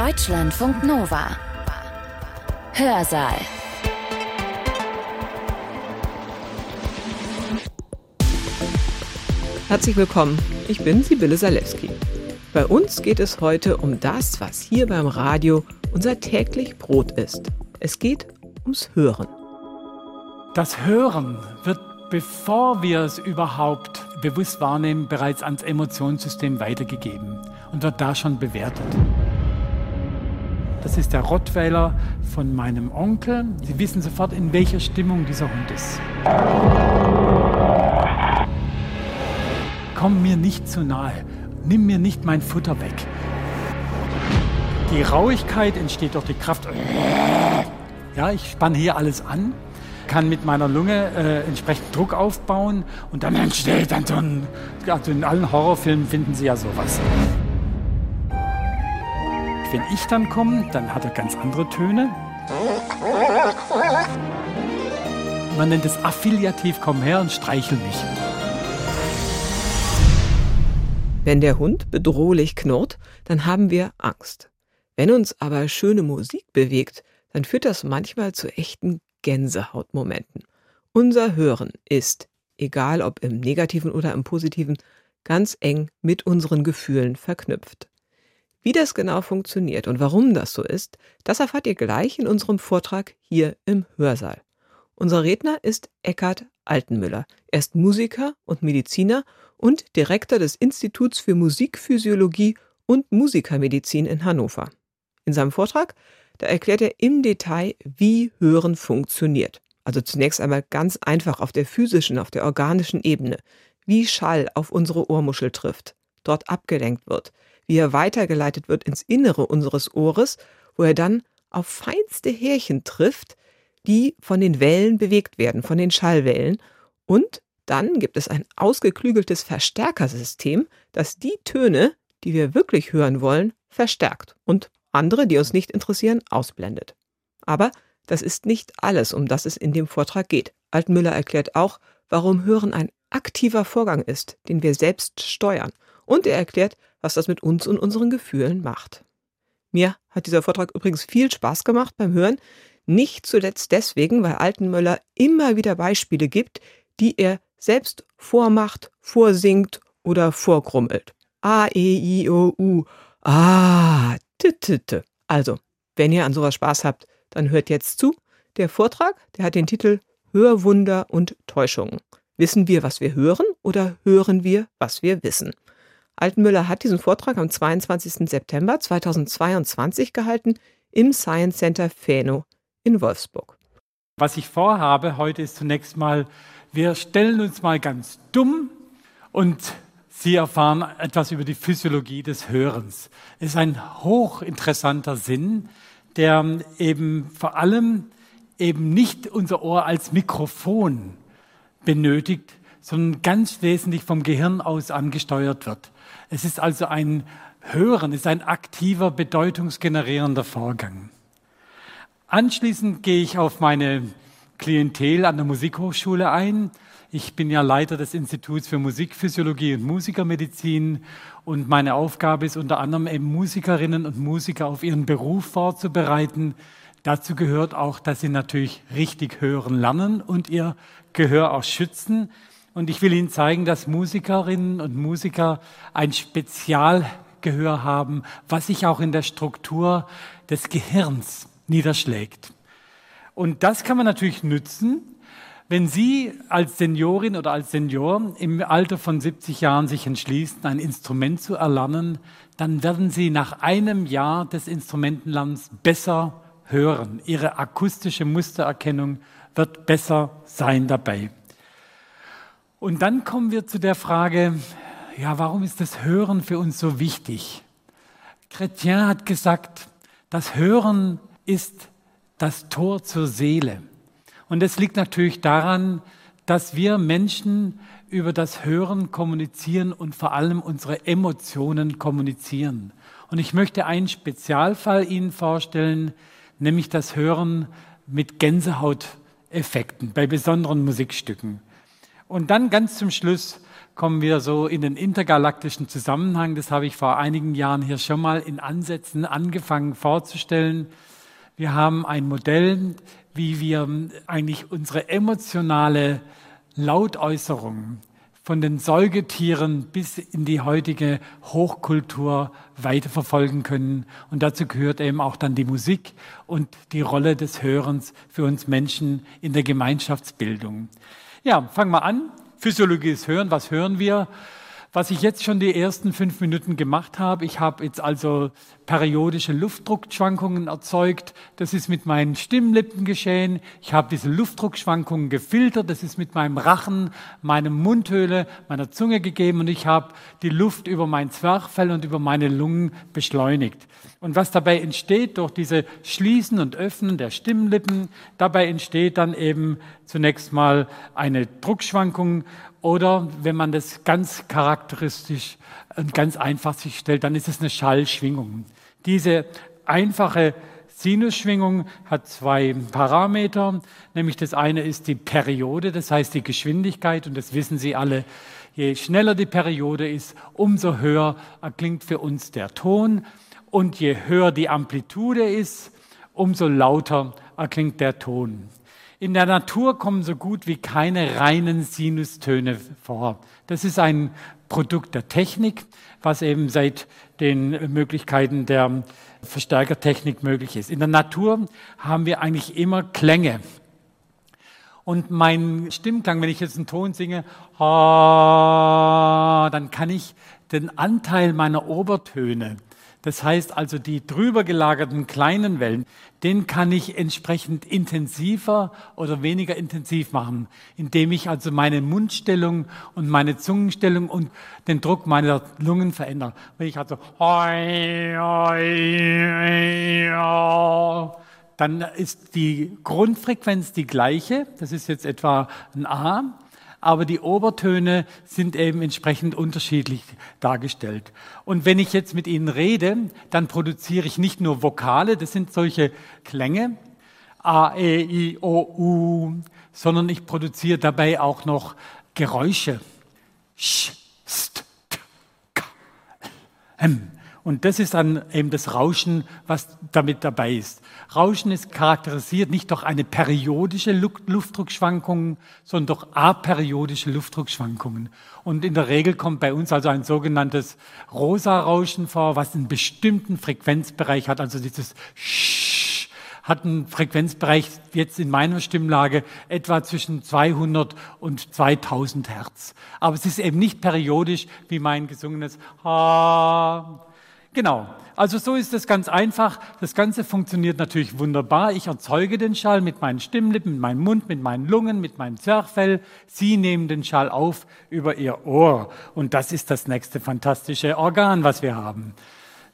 Deutschlandfunk Nova. Hörsaal. Herzlich willkommen, ich bin Sibylle Salewski. Bei uns geht es heute um das, was hier beim Radio unser täglich Brot ist. Es geht ums Hören. Das Hören wird, bevor wir es überhaupt bewusst wahrnehmen, bereits ans Emotionssystem weitergegeben und wird da schon bewertet. Das ist der Rottweiler von meinem Onkel. Sie wissen sofort, in welcher Stimmung dieser Hund ist. Komm mir nicht zu nahe. Nimm mir nicht mein Futter weg. Die Rauigkeit entsteht durch die Kraft. Ja, ich spanne hier alles an, kann mit meiner Lunge äh, entsprechend Druck aufbauen und dann entsteht dann so ein, also in allen Horrorfilmen finden Sie ja sowas. Wenn ich dann komme, dann hat er ganz andere Töne. Man nennt es affiliativ, komm her und streichel mich. Wenn der Hund bedrohlich knurrt, dann haben wir Angst. Wenn uns aber schöne Musik bewegt, dann führt das manchmal zu echten Gänsehautmomenten. Unser Hören ist, egal ob im negativen oder im positiven, ganz eng mit unseren Gefühlen verknüpft. Wie das genau funktioniert und warum das so ist, das erfahrt ihr gleich in unserem Vortrag hier im Hörsaal. Unser Redner ist Eckhard Altenmüller. Er ist Musiker und Mediziner und Direktor des Instituts für Musikphysiologie und Musikermedizin in Hannover. In seinem Vortrag, da erklärt er im Detail, wie Hören funktioniert. Also zunächst einmal ganz einfach auf der physischen, auf der organischen Ebene, wie Schall auf unsere Ohrmuschel trifft, dort abgelenkt wird, wie er weitergeleitet wird ins Innere unseres Ohres, wo er dann auf feinste Härchen trifft, die von den Wellen bewegt werden, von den Schallwellen. Und dann gibt es ein ausgeklügeltes Verstärkersystem, das die Töne, die wir wirklich hören wollen, verstärkt und andere, die uns nicht interessieren, ausblendet. Aber das ist nicht alles, um das es in dem Vortrag geht. Altmüller erklärt auch, warum Hören ein aktiver Vorgang ist, den wir selbst steuern. Und er erklärt, was das mit uns und unseren Gefühlen macht. Mir hat dieser Vortrag übrigens viel Spaß gemacht beim Hören, nicht zuletzt deswegen, weil Altenmöller immer wieder Beispiele gibt, die er selbst vormacht, vorsingt oder vorgrummelt. A, E, I, O, U. Ah, t, t, t. Also, wenn ihr an sowas Spaß habt, dann hört jetzt zu. Der Vortrag, der hat den Titel Hörwunder und Täuschungen. Wissen wir, was wir hören oder hören wir, was wir wissen? Altenmüller hat diesen Vortrag am 22. September 2022 gehalten im Science Center Feno in Wolfsburg. Was ich vorhabe heute ist zunächst mal, wir stellen uns mal ganz dumm und Sie erfahren etwas über die Physiologie des Hörens. Es ist ein hochinteressanter Sinn, der eben vor allem eben nicht unser Ohr als Mikrofon benötigt, sondern ganz wesentlich vom Gehirn aus angesteuert wird. Es ist also ein Hören, es ist ein aktiver, bedeutungsgenerierender Vorgang. Anschließend gehe ich auf meine Klientel an der Musikhochschule ein. Ich bin ja Leiter des Instituts für Musikphysiologie und Musikermedizin und meine Aufgabe ist unter anderem eben Musikerinnen und Musiker auf ihren Beruf vorzubereiten. Dazu gehört auch, dass sie natürlich richtig hören lernen und ihr Gehör auch schützen. Und ich will Ihnen zeigen, dass Musikerinnen und Musiker ein Spezialgehör haben, was sich auch in der Struktur des Gehirns niederschlägt. Und das kann man natürlich nützen, wenn Sie als Seniorin oder als Senior im Alter von 70 Jahren sich entschließen, ein Instrument zu erlernen, dann werden Sie nach einem Jahr des Instrumentenlernens besser hören. Ihre akustische Mustererkennung wird besser sein dabei. Und dann kommen wir zu der Frage, ja, warum ist das Hören für uns so wichtig? Chrétien hat gesagt, das Hören ist das Tor zur Seele. Und es liegt natürlich daran, dass wir Menschen über das Hören kommunizieren und vor allem unsere Emotionen kommunizieren. Und ich möchte einen Spezialfall Ihnen vorstellen, nämlich das Hören mit Gänsehauteffekten bei besonderen Musikstücken. Und dann ganz zum Schluss kommen wir so in den intergalaktischen Zusammenhang. Das habe ich vor einigen Jahren hier schon mal in Ansätzen angefangen vorzustellen. Wir haben ein Modell, wie wir eigentlich unsere emotionale Lautäußerung von den Säugetieren bis in die heutige Hochkultur weiterverfolgen können. Und dazu gehört eben auch dann die Musik und die Rolle des Hörens für uns Menschen in der Gemeinschaftsbildung. Ja, fangen wir an. Physiologie ist Hören. Was hören wir? Was ich jetzt schon die ersten fünf Minuten gemacht habe, ich habe jetzt also periodische Luftdruckschwankungen erzeugt. Das ist mit meinen Stimmlippen geschehen. Ich habe diese Luftdruckschwankungen gefiltert. Das ist mit meinem Rachen, meinem Mundhöhle, meiner Zunge gegeben und ich habe die Luft über mein Zwerchfell und über meine Lungen beschleunigt. Und was dabei entsteht durch diese Schließen und Öffnen der Stimmlippen, dabei entsteht dann eben zunächst mal eine Druckschwankung oder wenn man das ganz charakteristisch und ganz einfach sich stellt, dann ist es eine Schallschwingung. Diese einfache Sinusschwingung hat zwei Parameter, nämlich das eine ist die Periode, das heißt die Geschwindigkeit und das wissen Sie alle. Je schneller die Periode ist, umso höher erklingt für uns der Ton und je höher die Amplitude ist, umso lauter erklingt der Ton. In der Natur kommen so gut wie keine reinen Sinustöne vor. Das ist ein Produkt der Technik, was eben seit den Möglichkeiten der Verstärkertechnik möglich ist. In der Natur haben wir eigentlich immer Klänge. Und mein Stimmklang, wenn ich jetzt einen Ton singe, dann kann ich den Anteil meiner Obertöne das heißt also, die drüber gelagerten kleinen Wellen, den kann ich entsprechend intensiver oder weniger intensiv machen, indem ich also meine Mundstellung und meine Zungenstellung und den Druck meiner Lungen verändere. Wenn ich also dann ist die Grundfrequenz die gleiche. Das ist jetzt etwa ein A aber die Obertöne sind eben entsprechend unterschiedlich dargestellt. Und wenn ich jetzt mit Ihnen rede, dann produziere ich nicht nur Vokale, das sind solche Klänge, A, E, I, O, U, sondern ich produziere dabei auch noch Geräusche. Sch, st, t, k, m. Und das ist dann eben das Rauschen, was damit dabei ist. Rauschen ist charakterisiert nicht durch eine periodische Luftdruckschwankung, sondern durch aperiodische Luftdruckschwankungen. Und in der Regel kommt bei uns also ein sogenanntes Rosa-Rauschen vor, was einen bestimmten Frequenzbereich hat, also dieses Sch hat einen Frequenzbereich jetzt in meiner Stimmlage etwa zwischen 200 und 2000 Hertz. Aber es ist eben nicht periodisch wie mein gesungenes Ha Genau. Also so ist es ganz einfach. Das Ganze funktioniert natürlich wunderbar. Ich erzeuge den Schall mit meinen Stimmlippen, mit meinem Mund, mit meinen Lungen, mit meinem Zwerchfell. Sie nehmen den Schall auf über Ihr Ohr. Und das ist das nächste fantastische Organ, was wir haben.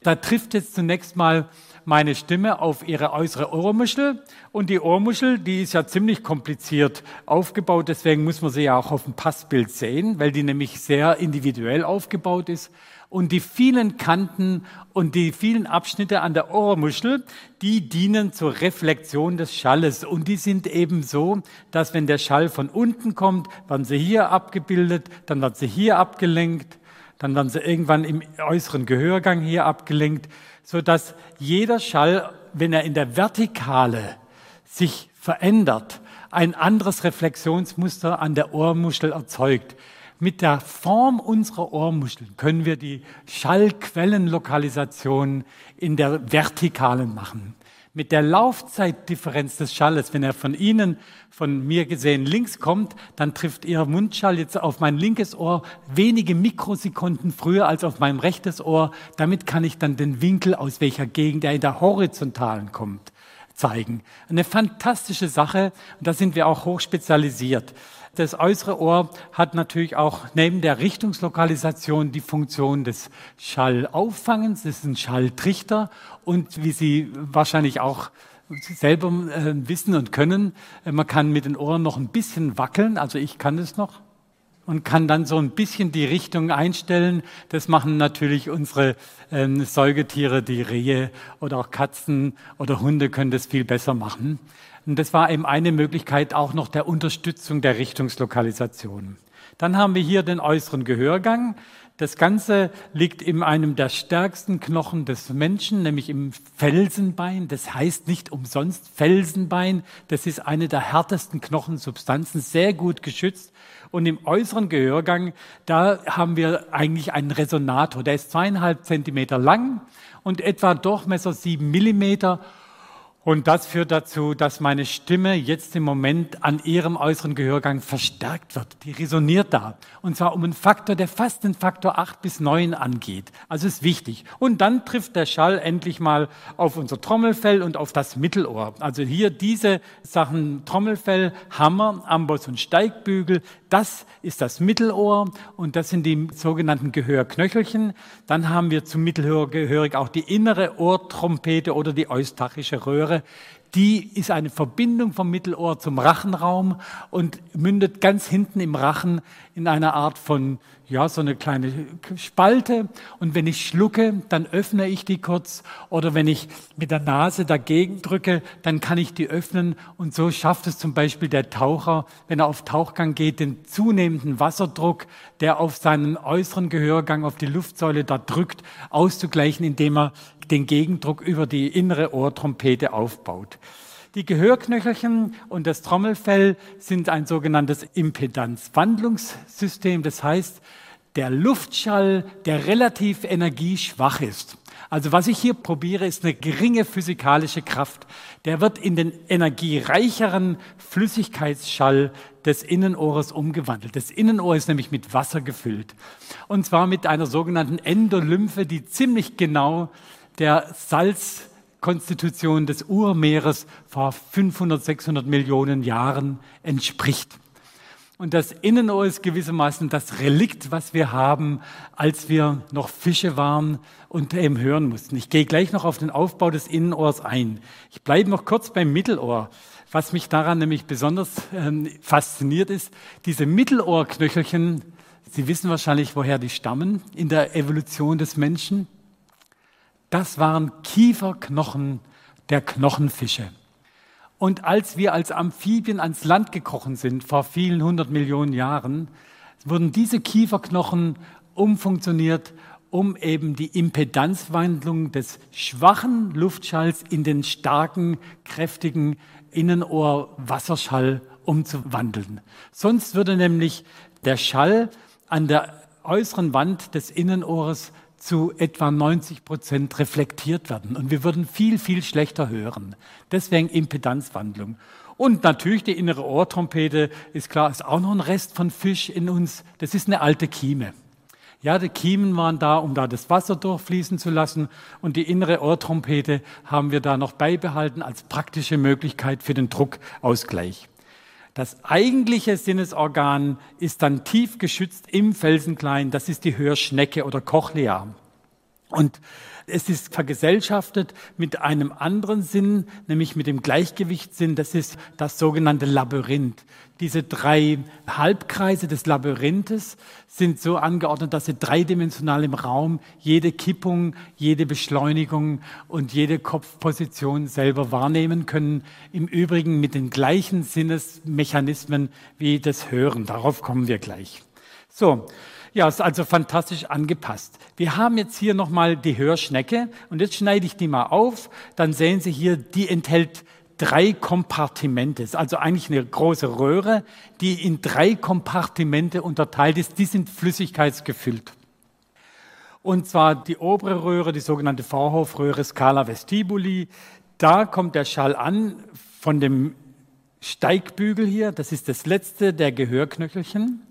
Da trifft jetzt zunächst mal meine Stimme auf ihre äußere Ohrmuschel. Und die Ohrmuschel, die ist ja ziemlich kompliziert aufgebaut. Deswegen muss man sie ja auch auf dem Passbild sehen, weil die nämlich sehr individuell aufgebaut ist. Und die vielen Kanten und die vielen Abschnitte an der Ohrmuschel, die dienen zur Reflexion des Schalles. Und die sind eben so, dass wenn der Schall von unten kommt, werden sie hier abgebildet, dann werden sie hier abgelenkt, dann werden sie irgendwann im äußeren Gehörgang hier abgelenkt, so dass jeder Schall, wenn er in der Vertikale sich verändert, ein anderes Reflexionsmuster an der Ohrmuschel erzeugt. Mit der Form unserer Ohrmuscheln können wir die Schallquellenlokalisation in der Vertikalen machen. Mit der Laufzeitdifferenz des Schalles, wenn er von Ihnen, von mir gesehen, links kommt, dann trifft Ihr Mundschall jetzt auf mein linkes Ohr wenige Mikrosekunden früher als auf mein rechtes Ohr. Damit kann ich dann den Winkel, aus welcher Gegend er in der Horizontalen kommt, zeigen. Eine fantastische Sache. Und da sind wir auch hoch spezialisiert. Das äußere Ohr hat natürlich auch neben der Richtungslokalisation die Funktion des Schallauffangens, das ist ein Schalltrichter. Und wie Sie wahrscheinlich auch selber äh, wissen und können, äh, man kann mit den Ohren noch ein bisschen wackeln, also ich kann es noch und kann dann so ein bisschen die Richtung einstellen. Das machen natürlich unsere ähm, Säugetiere, die Rehe oder auch Katzen oder Hunde können das viel besser machen. Und das war eben eine Möglichkeit auch noch der Unterstützung der Richtungslokalisation. Dann haben wir hier den äußeren Gehörgang. Das Ganze liegt in einem der stärksten Knochen des Menschen, nämlich im Felsenbein. Das heißt nicht umsonst Felsenbein. Das ist eine der härtesten Knochensubstanzen, sehr gut geschützt. Und im äußeren Gehörgang, da haben wir eigentlich einen Resonator. Der ist zweieinhalb Zentimeter lang und etwa Durchmesser sieben Millimeter und das führt dazu, dass meine Stimme jetzt im Moment an ihrem äußeren Gehörgang verstärkt wird. Die resoniert da. Und zwar um einen Faktor, der fast den Faktor 8 bis 9 angeht. Also ist wichtig. Und dann trifft der Schall endlich mal auf unser Trommelfell und auf das Mittelohr. Also hier diese Sachen Trommelfell, Hammer, Amboss und Steigbügel. Das ist das Mittelohr und das sind die sogenannten Gehörknöchelchen. Dann haben wir zum Mittelhör gehörig auch die innere Ohrtrompete oder die eustachische Röhre die ist eine Verbindung vom Mittelohr zum Rachenraum und mündet ganz hinten im Rachen in einer Art von, ja, so eine kleine Spalte. Und wenn ich schlucke, dann öffne ich die kurz. Oder wenn ich mit der Nase dagegen drücke, dann kann ich die öffnen. Und so schafft es zum Beispiel der Taucher, wenn er auf Tauchgang geht, den zunehmenden Wasserdruck, der auf seinen äußeren Gehörgang, auf die Luftsäule da drückt, auszugleichen, indem er den Gegendruck über die innere Ohrtrompete aufbaut. Die Gehörknöchelchen und das Trommelfell sind ein sogenanntes Impedanzwandlungssystem. Das heißt, der Luftschall, der relativ energieschwach ist. Also was ich hier probiere, ist eine geringe physikalische Kraft. Der wird in den energiereicheren Flüssigkeitsschall des Innenohres umgewandelt. Das Innenohr ist nämlich mit Wasser gefüllt. Und zwar mit einer sogenannten Endolymphe, die ziemlich genau der Salz Konstitution des Urmeeres vor 500, 600 Millionen Jahren entspricht. Und das Innenohr ist gewissermaßen das Relikt, was wir haben, als wir noch Fische waren und eben hören mussten. Ich gehe gleich noch auf den Aufbau des Innenohrs ein. Ich bleibe noch kurz beim Mittelohr. Was mich daran nämlich besonders ähm, fasziniert ist, diese Mittelohrknöchelchen, Sie wissen wahrscheinlich, woher die stammen in der Evolution des Menschen. Das waren Kieferknochen der Knochenfische. Und als wir als Amphibien ans Land gekrochen sind, vor vielen hundert Millionen Jahren, wurden diese Kieferknochen umfunktioniert, um eben die Impedanzwandlung des schwachen Luftschalls in den starken, kräftigen Innenohr-Wasserschall umzuwandeln. Sonst würde nämlich der Schall an der äußeren Wand des Innenohres zu etwa 90 Prozent reflektiert werden. Und wir würden viel, viel schlechter hören. Deswegen Impedanzwandlung. Und natürlich die innere Ohrtrompete ist klar, ist auch noch ein Rest von Fisch in uns. Das ist eine alte Kieme. Ja, die Kiemen waren da, um da das Wasser durchfließen zu lassen. Und die innere Ohrtrompete haben wir da noch beibehalten als praktische Möglichkeit für den Druckausgleich. Das eigentliche Sinnesorgan ist dann tief geschützt im Felsenklein. Das ist die Hörschnecke oder Cochlea. Und es ist vergesellschaftet mit einem anderen Sinn, nämlich mit dem Gleichgewichtssinn. Das ist das sogenannte Labyrinth. Diese drei Halbkreise des Labyrinthes sind so angeordnet, dass sie dreidimensional im Raum jede Kippung, jede Beschleunigung und jede Kopfposition selber wahrnehmen können. Im Übrigen mit den gleichen Sinnesmechanismen wie das Hören. Darauf kommen wir gleich. So. Ja, ist also fantastisch angepasst. Wir haben jetzt hier nochmal die Hörschnecke und jetzt schneide ich die mal auf. Dann sehen Sie hier, die enthält drei Kompartimente. Ist also eigentlich eine große Röhre, die in drei Kompartimente unterteilt ist. Die sind flüssigkeitsgefüllt. Und zwar die obere Röhre, die sogenannte Vorhofröhre Scala vestibuli. Da kommt der Schall an von dem Steigbügel hier. Das ist das letzte der Gehörknöchelchen.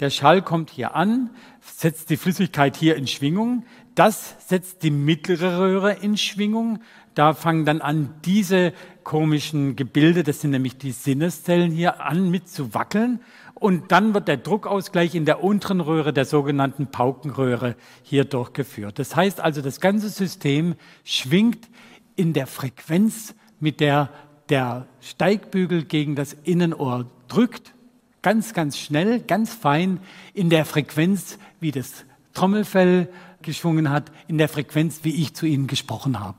Der Schall kommt hier an, setzt die Flüssigkeit hier in Schwingung. Das setzt die mittlere Röhre in Schwingung. Da fangen dann an, diese komischen Gebilde, das sind nämlich die Sinneszellen hier, an mit zu wackeln. Und dann wird der Druckausgleich in der unteren Röhre, der sogenannten Paukenröhre, hier durchgeführt. Das heißt also, das ganze System schwingt in der Frequenz, mit der der Steigbügel gegen das Innenohr drückt ganz, ganz schnell, ganz fein in der Frequenz, wie das Trommelfell geschwungen hat, in der Frequenz, wie ich zu Ihnen gesprochen habe.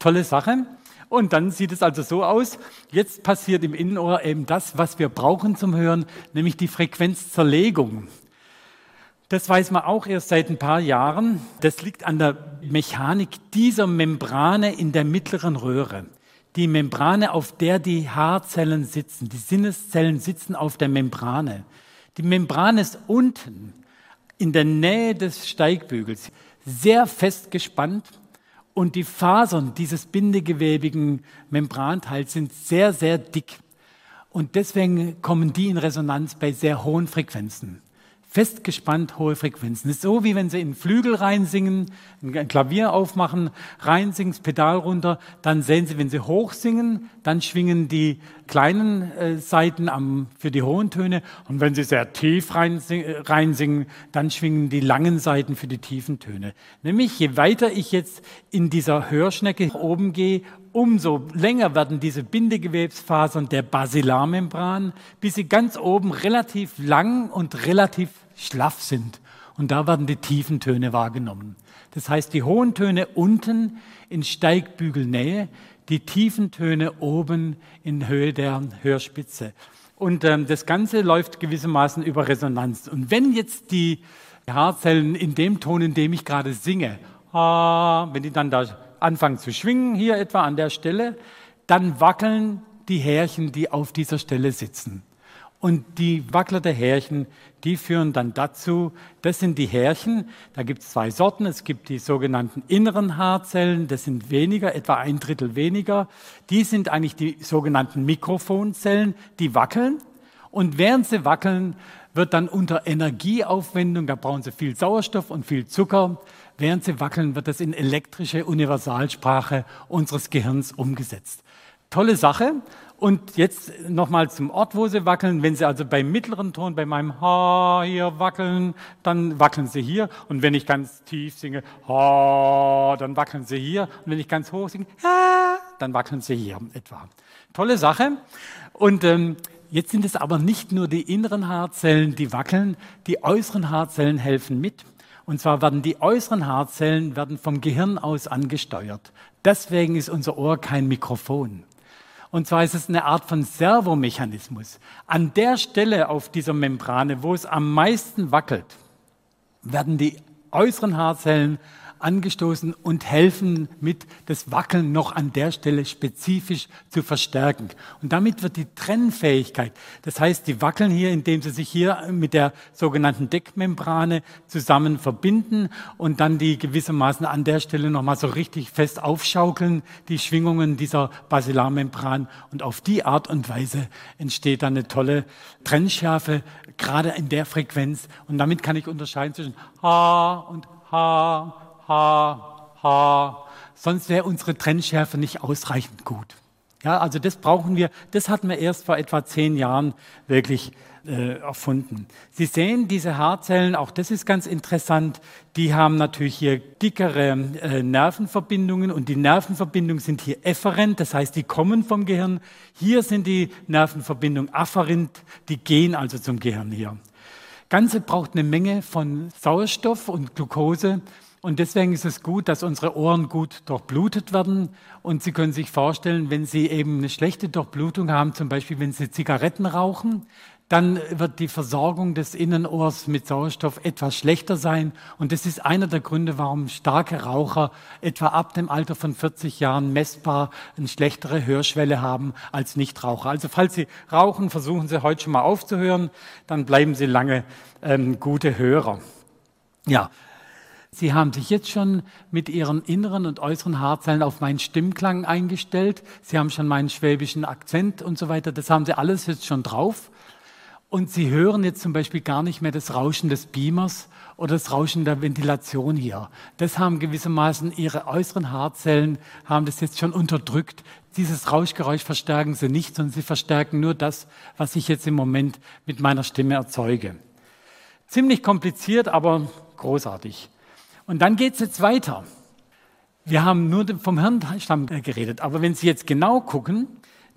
Tolle Sache. Und dann sieht es also so aus. Jetzt passiert im Innenohr eben das, was wir brauchen zum Hören, nämlich die Frequenzzerlegung. Das weiß man auch erst seit ein paar Jahren. Das liegt an der Mechanik dieser Membrane in der mittleren Röhre. Die Membrane, auf der die Haarzellen sitzen, die Sinneszellen sitzen auf der Membrane. Die Membrane ist unten in der Nähe des Steigbügels sehr fest gespannt und die Fasern dieses bindegewebigen Membranteils sind sehr, sehr dick. Und deswegen kommen die in Resonanz bei sehr hohen Frequenzen festgespannt hohe Frequenzen. Das ist so, wie wenn Sie in Flügel reinsingen, ein Klavier aufmachen, reinsingen, das Pedal runter, dann sehen Sie, wenn Sie hoch singen, dann schwingen die kleinen äh, Seiten am, für die hohen Töne und wenn Sie sehr tief reinsingen, reinsingen, dann schwingen die langen Seiten für die tiefen Töne. Nämlich, je weiter ich jetzt in dieser Hörschnecke oben gehe, umso länger werden diese Bindegewebsfasern der Basilarmembran, bis sie ganz oben relativ lang und relativ schlaff sind. Und da werden die tiefen Töne wahrgenommen. Das heißt, die hohen Töne unten in Steigbügelnähe, die tiefen Töne oben in Höhe der Hörspitze. Und ähm, das Ganze läuft gewissermaßen über Resonanz. Und wenn jetzt die Haarzellen in dem Ton, in dem ich gerade singe, ah, wenn die dann da anfangen zu schwingen, hier etwa an der Stelle, dann wackeln die Härchen, die auf dieser Stelle sitzen. Und die Wackler der Härchen, die führen dann dazu, das sind die Härchen, da gibt es zwei Sorten, es gibt die sogenannten inneren Haarzellen, das sind weniger, etwa ein Drittel weniger, die sind eigentlich die sogenannten Mikrofonzellen, die wackeln. Und während sie wackeln, wird dann unter Energieaufwendung, da brauchen sie viel Sauerstoff und viel Zucker, während sie wackeln, wird das in elektrische Universalsprache unseres Gehirns umgesetzt. Tolle Sache. Und jetzt nochmal zum Ort, wo sie wackeln. Wenn sie also beim mittleren Ton, bei meinem Ha hier wackeln, dann wackeln sie hier. Und wenn ich ganz tief singe, Ha, dann wackeln sie hier. Und wenn ich ganz hoch singe, Ha, dann wackeln sie hier etwa. Tolle Sache. Und ähm, jetzt sind es aber nicht nur die inneren Haarzellen, die wackeln. Die äußeren Haarzellen helfen mit. Und zwar werden die äußeren Haarzellen werden vom Gehirn aus angesteuert. Deswegen ist unser Ohr kein Mikrofon. Und zwar ist es eine Art von Servomechanismus. An der Stelle auf dieser Membrane, wo es am meisten wackelt, werden die äußeren Haarzellen angestoßen und helfen mit, das Wackeln noch an der Stelle spezifisch zu verstärken. Und damit wird die Trennfähigkeit, das heißt, die wackeln hier, indem sie sich hier mit der sogenannten Deckmembrane zusammen verbinden und dann die gewissermaßen an der Stelle nochmal so richtig fest aufschaukeln, die Schwingungen dieser Basilarmembran. Und auf die Art und Weise entsteht dann eine tolle Trennschärfe, gerade in der Frequenz. Und damit kann ich unterscheiden zwischen Ha und Ha ha, ha. Sonst wäre unsere Trennschärfe nicht ausreichend gut. Ja, also das brauchen wir, das hatten wir erst vor etwa zehn Jahren wirklich äh, erfunden. Sie sehen diese Haarzellen, auch das ist ganz interessant, die haben natürlich hier dickere äh, Nervenverbindungen und die Nervenverbindungen sind hier efferent, das heißt, die kommen vom Gehirn. Hier sind die Nervenverbindungen afferent, die gehen also zum Gehirn hier. Ganze braucht eine Menge von Sauerstoff und Glucose und deswegen ist es gut, dass unsere Ohren gut durchblutet werden. Und Sie können sich vorstellen, wenn Sie eben eine schlechte Durchblutung haben, zum Beispiel wenn Sie Zigaretten rauchen, dann wird die Versorgung des Innenohrs mit Sauerstoff etwas schlechter sein. Und das ist einer der Gründe, warum starke Raucher etwa ab dem Alter von 40 Jahren messbar eine schlechtere Hörschwelle haben als Nichtraucher. Also falls Sie rauchen, versuchen Sie heute schon mal aufzuhören, dann bleiben Sie lange ähm, gute Hörer. Ja, Sie haben sich jetzt schon mit Ihren inneren und äußeren Haarzellen auf meinen Stimmklang eingestellt. Sie haben schon meinen schwäbischen Akzent und so weiter. Das haben Sie alles jetzt schon drauf. Und Sie hören jetzt zum Beispiel gar nicht mehr das Rauschen des Beamers oder das Rauschen der Ventilation hier. Das haben gewissermaßen Ihre äußeren Haarzellen, haben das jetzt schon unterdrückt. Dieses Rauschgeräusch verstärken Sie nicht, sondern Sie verstärken nur das, was ich jetzt im Moment mit meiner Stimme erzeuge. Ziemlich kompliziert, aber großartig. Und dann geht es jetzt weiter. Wir haben nur vom Hirnstamm geredet, aber wenn Sie jetzt genau gucken,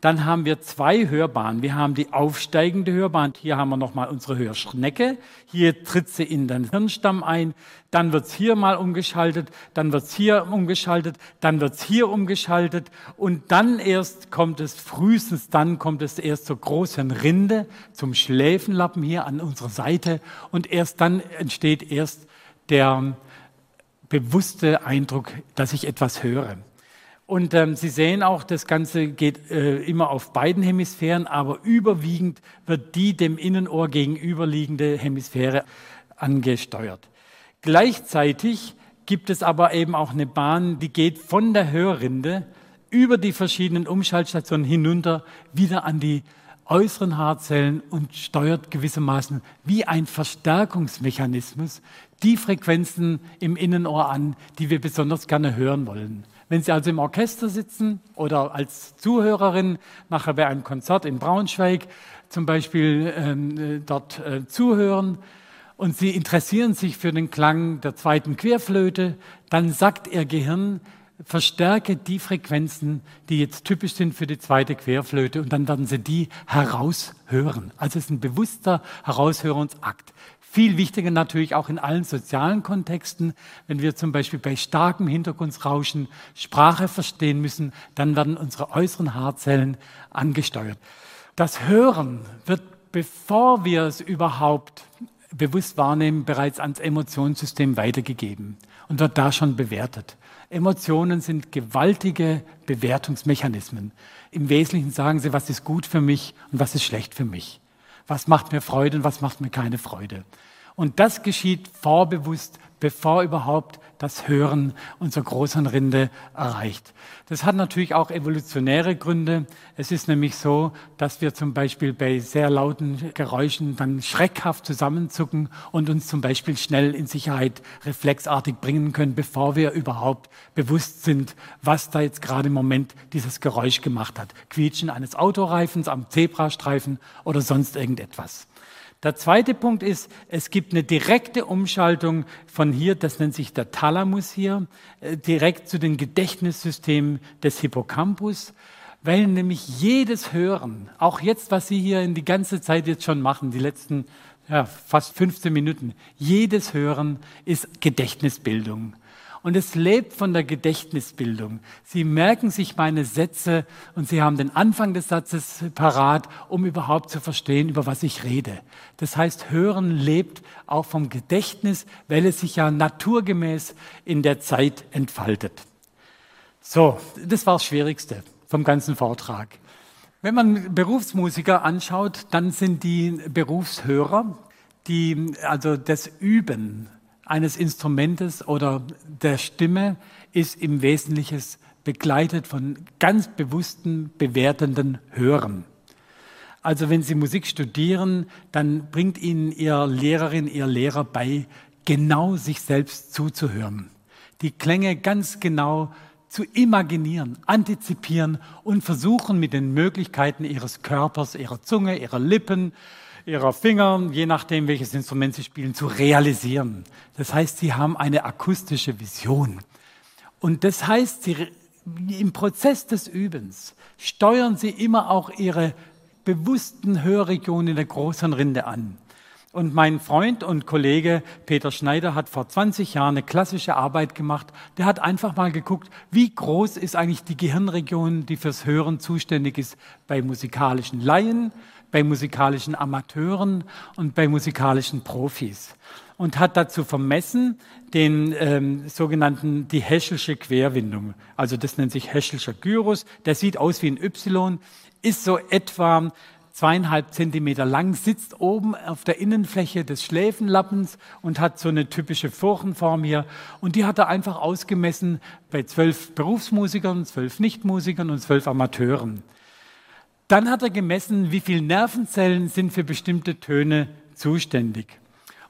Dann haben wir zwei Hörbahnen. Wir haben die aufsteigende Hörbahn. Hier haben wir nochmal unsere Hörschnecke. Hier tritt sie in den Hirnstamm ein. Dann wird's hier mal umgeschaltet. Dann wird's hier umgeschaltet. Dann wird's hier umgeschaltet. Und dann erst kommt es, frühestens dann kommt es erst zur großen Rinde, zum Schläfenlappen hier an unserer Seite. Und erst dann entsteht erst der bewusste Eindruck, dass ich etwas höre. Und ähm, Sie sehen auch, das Ganze geht äh, immer auf beiden Hemisphären, aber überwiegend wird die dem Innenohr gegenüberliegende Hemisphäre angesteuert. Gleichzeitig gibt es aber eben auch eine Bahn, die geht von der Hörrinde über die verschiedenen Umschaltstationen hinunter wieder an die äußeren Haarzellen und steuert gewissermaßen wie ein Verstärkungsmechanismus die Frequenzen im Innenohr an, die wir besonders gerne hören wollen. Wenn Sie also im Orchester sitzen oder als Zuhörerin nachher bei einem Konzert in Braunschweig zum Beispiel ähm, äh, dort äh, zuhören und Sie interessieren sich für den Klang der zweiten Querflöte, dann sagt Ihr Gehirn, verstärke die Frequenzen, die jetzt typisch sind für die zweite Querflöte und dann werden Sie die heraushören. Also es ist ein bewusster Heraushörungsakt. Viel wichtiger natürlich auch in allen sozialen Kontexten. Wenn wir zum Beispiel bei starkem Hintergrundsrauschen Sprache verstehen müssen, dann werden unsere äußeren Haarzellen angesteuert. Das Hören wird, bevor wir es überhaupt bewusst wahrnehmen, bereits ans Emotionssystem weitergegeben und wird da schon bewertet. Emotionen sind gewaltige Bewertungsmechanismen. Im Wesentlichen sagen sie, was ist gut für mich und was ist schlecht für mich was macht mir Freude und was macht mir keine Freude. Und das geschieht vorbewusst, bevor überhaupt das Hören unserer großen Rinde erreicht. Das hat natürlich auch evolutionäre Gründe. Es ist nämlich so, dass wir zum Beispiel bei sehr lauten Geräuschen dann schreckhaft zusammenzucken und uns zum Beispiel schnell in Sicherheit reflexartig bringen können, bevor wir überhaupt bewusst sind, was da jetzt gerade im Moment dieses Geräusch gemacht hat. Quietschen eines Autoreifens am Zebrastreifen oder sonst irgendetwas. Der zweite Punkt ist, es gibt eine direkte Umschaltung von hier, das nennt sich der Thalamus hier, äh, direkt zu den Gedächtnissystemen des Hippocampus, weil nämlich jedes Hören, auch jetzt, was Sie hier in die ganze Zeit jetzt schon machen, die letzten ja, fast 15 Minuten, jedes Hören ist Gedächtnisbildung und es lebt von der Gedächtnisbildung. Sie merken sich meine Sätze und Sie haben den Anfang des Satzes parat, um überhaupt zu verstehen, über was ich rede. Das heißt, Hören lebt auch vom Gedächtnis, weil es sich ja naturgemäß in der Zeit entfaltet. So, das war das Schwierigste vom ganzen Vortrag. Wenn man Berufsmusiker anschaut, dann sind die Berufshörer, die also das Üben eines Instrumentes oder der Stimme ist im Wesentlichen begleitet von ganz bewussten, bewertenden Hören. Also wenn Sie Musik studieren, dann bringt Ihnen Ihr Lehrerin, Ihr Lehrer bei, genau sich selbst zuzuhören. Die Klänge ganz genau zu imaginieren, antizipieren und versuchen mit den Möglichkeiten Ihres Körpers, Ihrer Zunge, Ihrer Lippen, ihrer Finger, je nachdem, welches Instrument sie spielen, zu realisieren. Das heißt, sie haben eine akustische Vision. Und das heißt, sie, im Prozess des Übens steuern sie immer auch ihre bewussten Hörregionen in der großen Rinde an. Und mein Freund und Kollege Peter Schneider hat vor 20 Jahren eine klassische Arbeit gemacht. Der hat einfach mal geguckt, wie groß ist eigentlich die Gehirnregion, die fürs Hören zuständig ist bei musikalischen Laien, bei musikalischen Amateuren und bei musikalischen Profis und hat dazu vermessen den ähm, sogenannten die Heschelsche Querwindung. Also das nennt sich Heschelscher Gyrus. Der sieht aus wie ein Y, ist so etwa zweieinhalb Zentimeter lang, sitzt oben auf der Innenfläche des Schläfenlappens und hat so eine typische Furchenform hier. Und die hat er einfach ausgemessen bei zwölf Berufsmusikern, zwölf Nichtmusikern und zwölf Amateuren. Dann hat er gemessen, wie viele Nervenzellen sind für bestimmte Töne zuständig.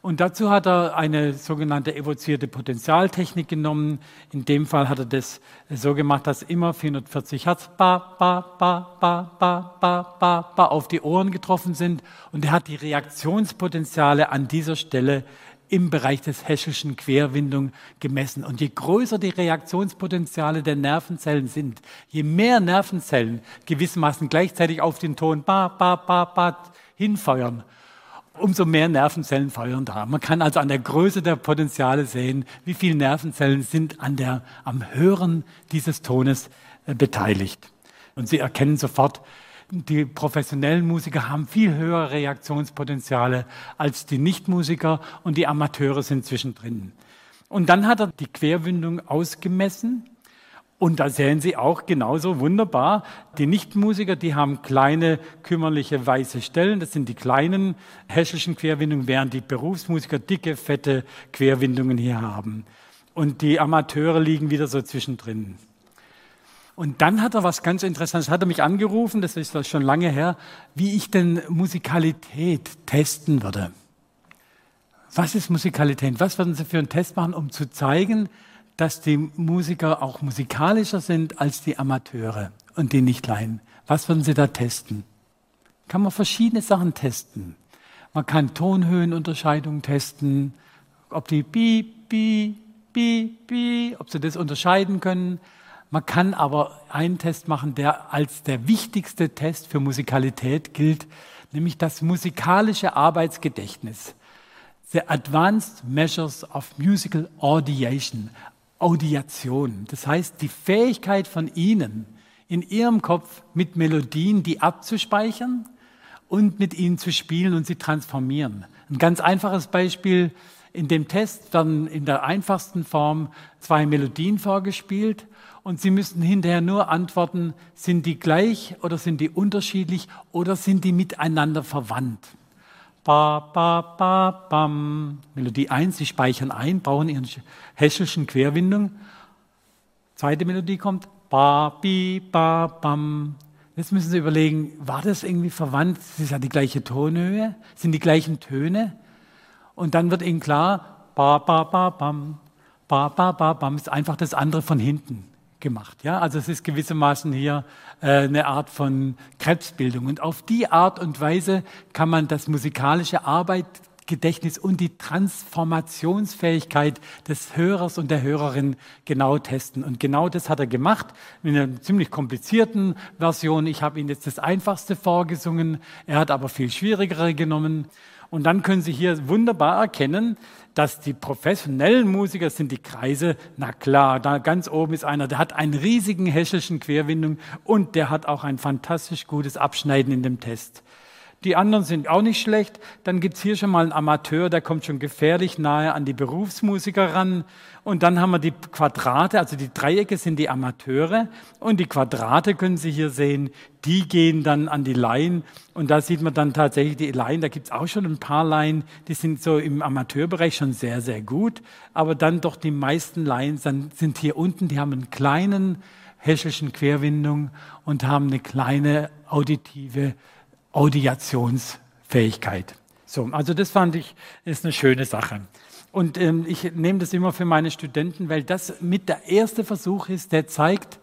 Und dazu hat er eine sogenannte evozierte Potentialtechnik genommen. In dem Fall hat er das so gemacht, dass immer 440 Hertz ba, ba, ba, ba, ba, ba, ba, ba auf die Ohren getroffen sind. Und er hat die Reaktionspotenziale an dieser Stelle im Bereich des Heschelschen Querwindung gemessen. Und je größer die Reaktionspotenziale der Nervenzellen sind, je mehr Nervenzellen gewissermaßen gleichzeitig auf den Ton ba, ba, ba, ba hinfeuern, umso mehr Nervenzellen feuern da. Man kann also an der Größe der Potenziale sehen, wie viele Nervenzellen sind an der, am Hören dieses Tones äh, beteiligt. Und Sie erkennen sofort, die professionellen Musiker haben viel höhere Reaktionspotenziale als die Nichtmusiker und die Amateure sind zwischendrin. Und dann hat er die Querwindung ausgemessen und da sehen Sie auch genauso wunderbar, die Nichtmusiker, die haben kleine, kümmerliche, weiße Stellen. Das sind die kleinen häschlichen Querwindungen, während die Berufsmusiker dicke, fette Querwindungen hier haben. Und die Amateure liegen wieder so zwischendrin. Und dann hat er was ganz Interessantes, hat er mich angerufen, das ist schon lange her, wie ich denn Musikalität testen würde. Was ist Musikalität? Was würden Sie für einen Test machen, um zu zeigen, dass die Musiker auch musikalischer sind als die Amateure und die Nichtlein? Was würden Sie da testen? Kann man verschiedene Sachen testen. Man kann Tonhöhenunterscheidungen testen, ob die bi, bi, bi, bi, ob Sie das unterscheiden können. Man kann aber einen Test machen, der als der wichtigste Test für Musikalität gilt, nämlich das musikalische Arbeitsgedächtnis. The Advanced Measures of Musical Audiation, Audiation. Das heißt, die Fähigkeit von Ihnen, in Ihrem Kopf mit Melodien die abzuspeichern und mit ihnen zu spielen und sie transformieren. Ein ganz einfaches Beispiel. In dem Test werden in der einfachsten Form zwei Melodien vorgespielt und Sie müssen hinterher nur antworten, sind die gleich oder sind die unterschiedlich oder sind die miteinander verwandt? Ba, ba, ba, bam. Melodie 1, Sie speichern ein, bauen Ihren häschelschen Querwindung. Zweite Melodie kommt, ba, bi, ba, bam. Jetzt müssen Sie überlegen, war das irgendwie verwandt? Es ist ja die gleiche Tonhöhe, sind die gleichen Töne. Und dann wird Ihnen klar, ba, ba, ba, bam, ba, ba, ba, bam, ist einfach das andere von hinten gemacht. Ja? Also es ist gewissermaßen hier äh, eine Art von Krebsbildung. Und auf die Art und Weise kann man das musikalische Arbeitgedächtnis und die Transformationsfähigkeit des Hörers und der Hörerin genau testen. Und genau das hat er gemacht in einer ziemlich komplizierten Version. Ich habe Ihnen jetzt das Einfachste vorgesungen, er hat aber viel schwierigere genommen. Und dann können Sie hier wunderbar erkennen, dass die professionellen Musiker sind die Kreise. Na klar, da ganz oben ist einer, der hat einen riesigen hessischen Querwindung und der hat auch ein fantastisch gutes Abschneiden in dem Test. Die anderen sind auch nicht schlecht. Dann gibt's hier schon mal einen Amateur, der kommt schon gefährlich nahe an die Berufsmusiker ran. Und dann haben wir die Quadrate, also die Dreiecke sind die Amateure. Und die Quadrate können Sie hier sehen, die gehen dann an die Laien. Und da sieht man dann tatsächlich die Laien, da gibt's auch schon ein paar Laien, die sind so im Amateurbereich schon sehr, sehr gut. Aber dann doch die meisten Laien sind hier unten, die haben einen kleinen hessischen Querwindung und haben eine kleine auditive Audiationsfähigkeit. So, also das fand ich ist eine schöne Sache. Und ähm, ich nehme das immer für meine Studenten, weil das mit der erste Versuch ist, der zeigt,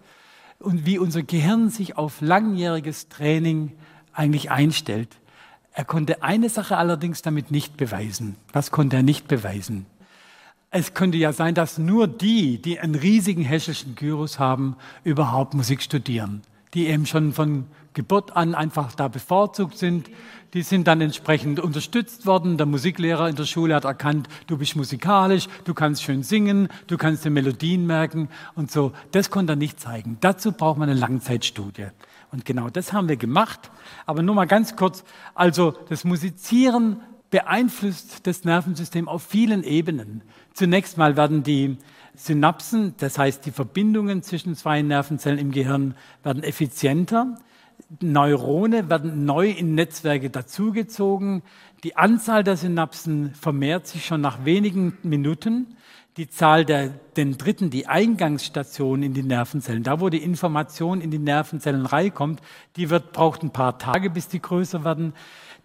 und wie unser Gehirn sich auf langjähriges Training eigentlich einstellt. Er konnte eine Sache allerdings damit nicht beweisen. Was konnte er nicht beweisen? Es könnte ja sein, dass nur die, die einen riesigen hessischen Gyrus haben, überhaupt Musik studieren. Die eben schon von Geburt an einfach da bevorzugt sind. Die sind dann entsprechend unterstützt worden. Der Musiklehrer in der Schule hat erkannt, du bist musikalisch, du kannst schön singen, du kannst dir Melodien merken und so. Das konnte er nicht zeigen. Dazu braucht man eine Langzeitstudie. Und genau das haben wir gemacht. Aber nur mal ganz kurz. Also das Musizieren beeinflusst das Nervensystem auf vielen Ebenen. Zunächst mal werden die Synapsen, das heißt die Verbindungen zwischen zwei Nervenzellen im Gehirn, werden effizienter. Neurone werden neu in Netzwerke dazugezogen. Die Anzahl der Synapsen vermehrt sich schon nach wenigen Minuten. Die Zahl der den dritten, die Eingangsstation in die Nervenzellen, da wo die Information in die Nervenzellen reinkommt, die wird, braucht ein paar Tage, bis die größer werden.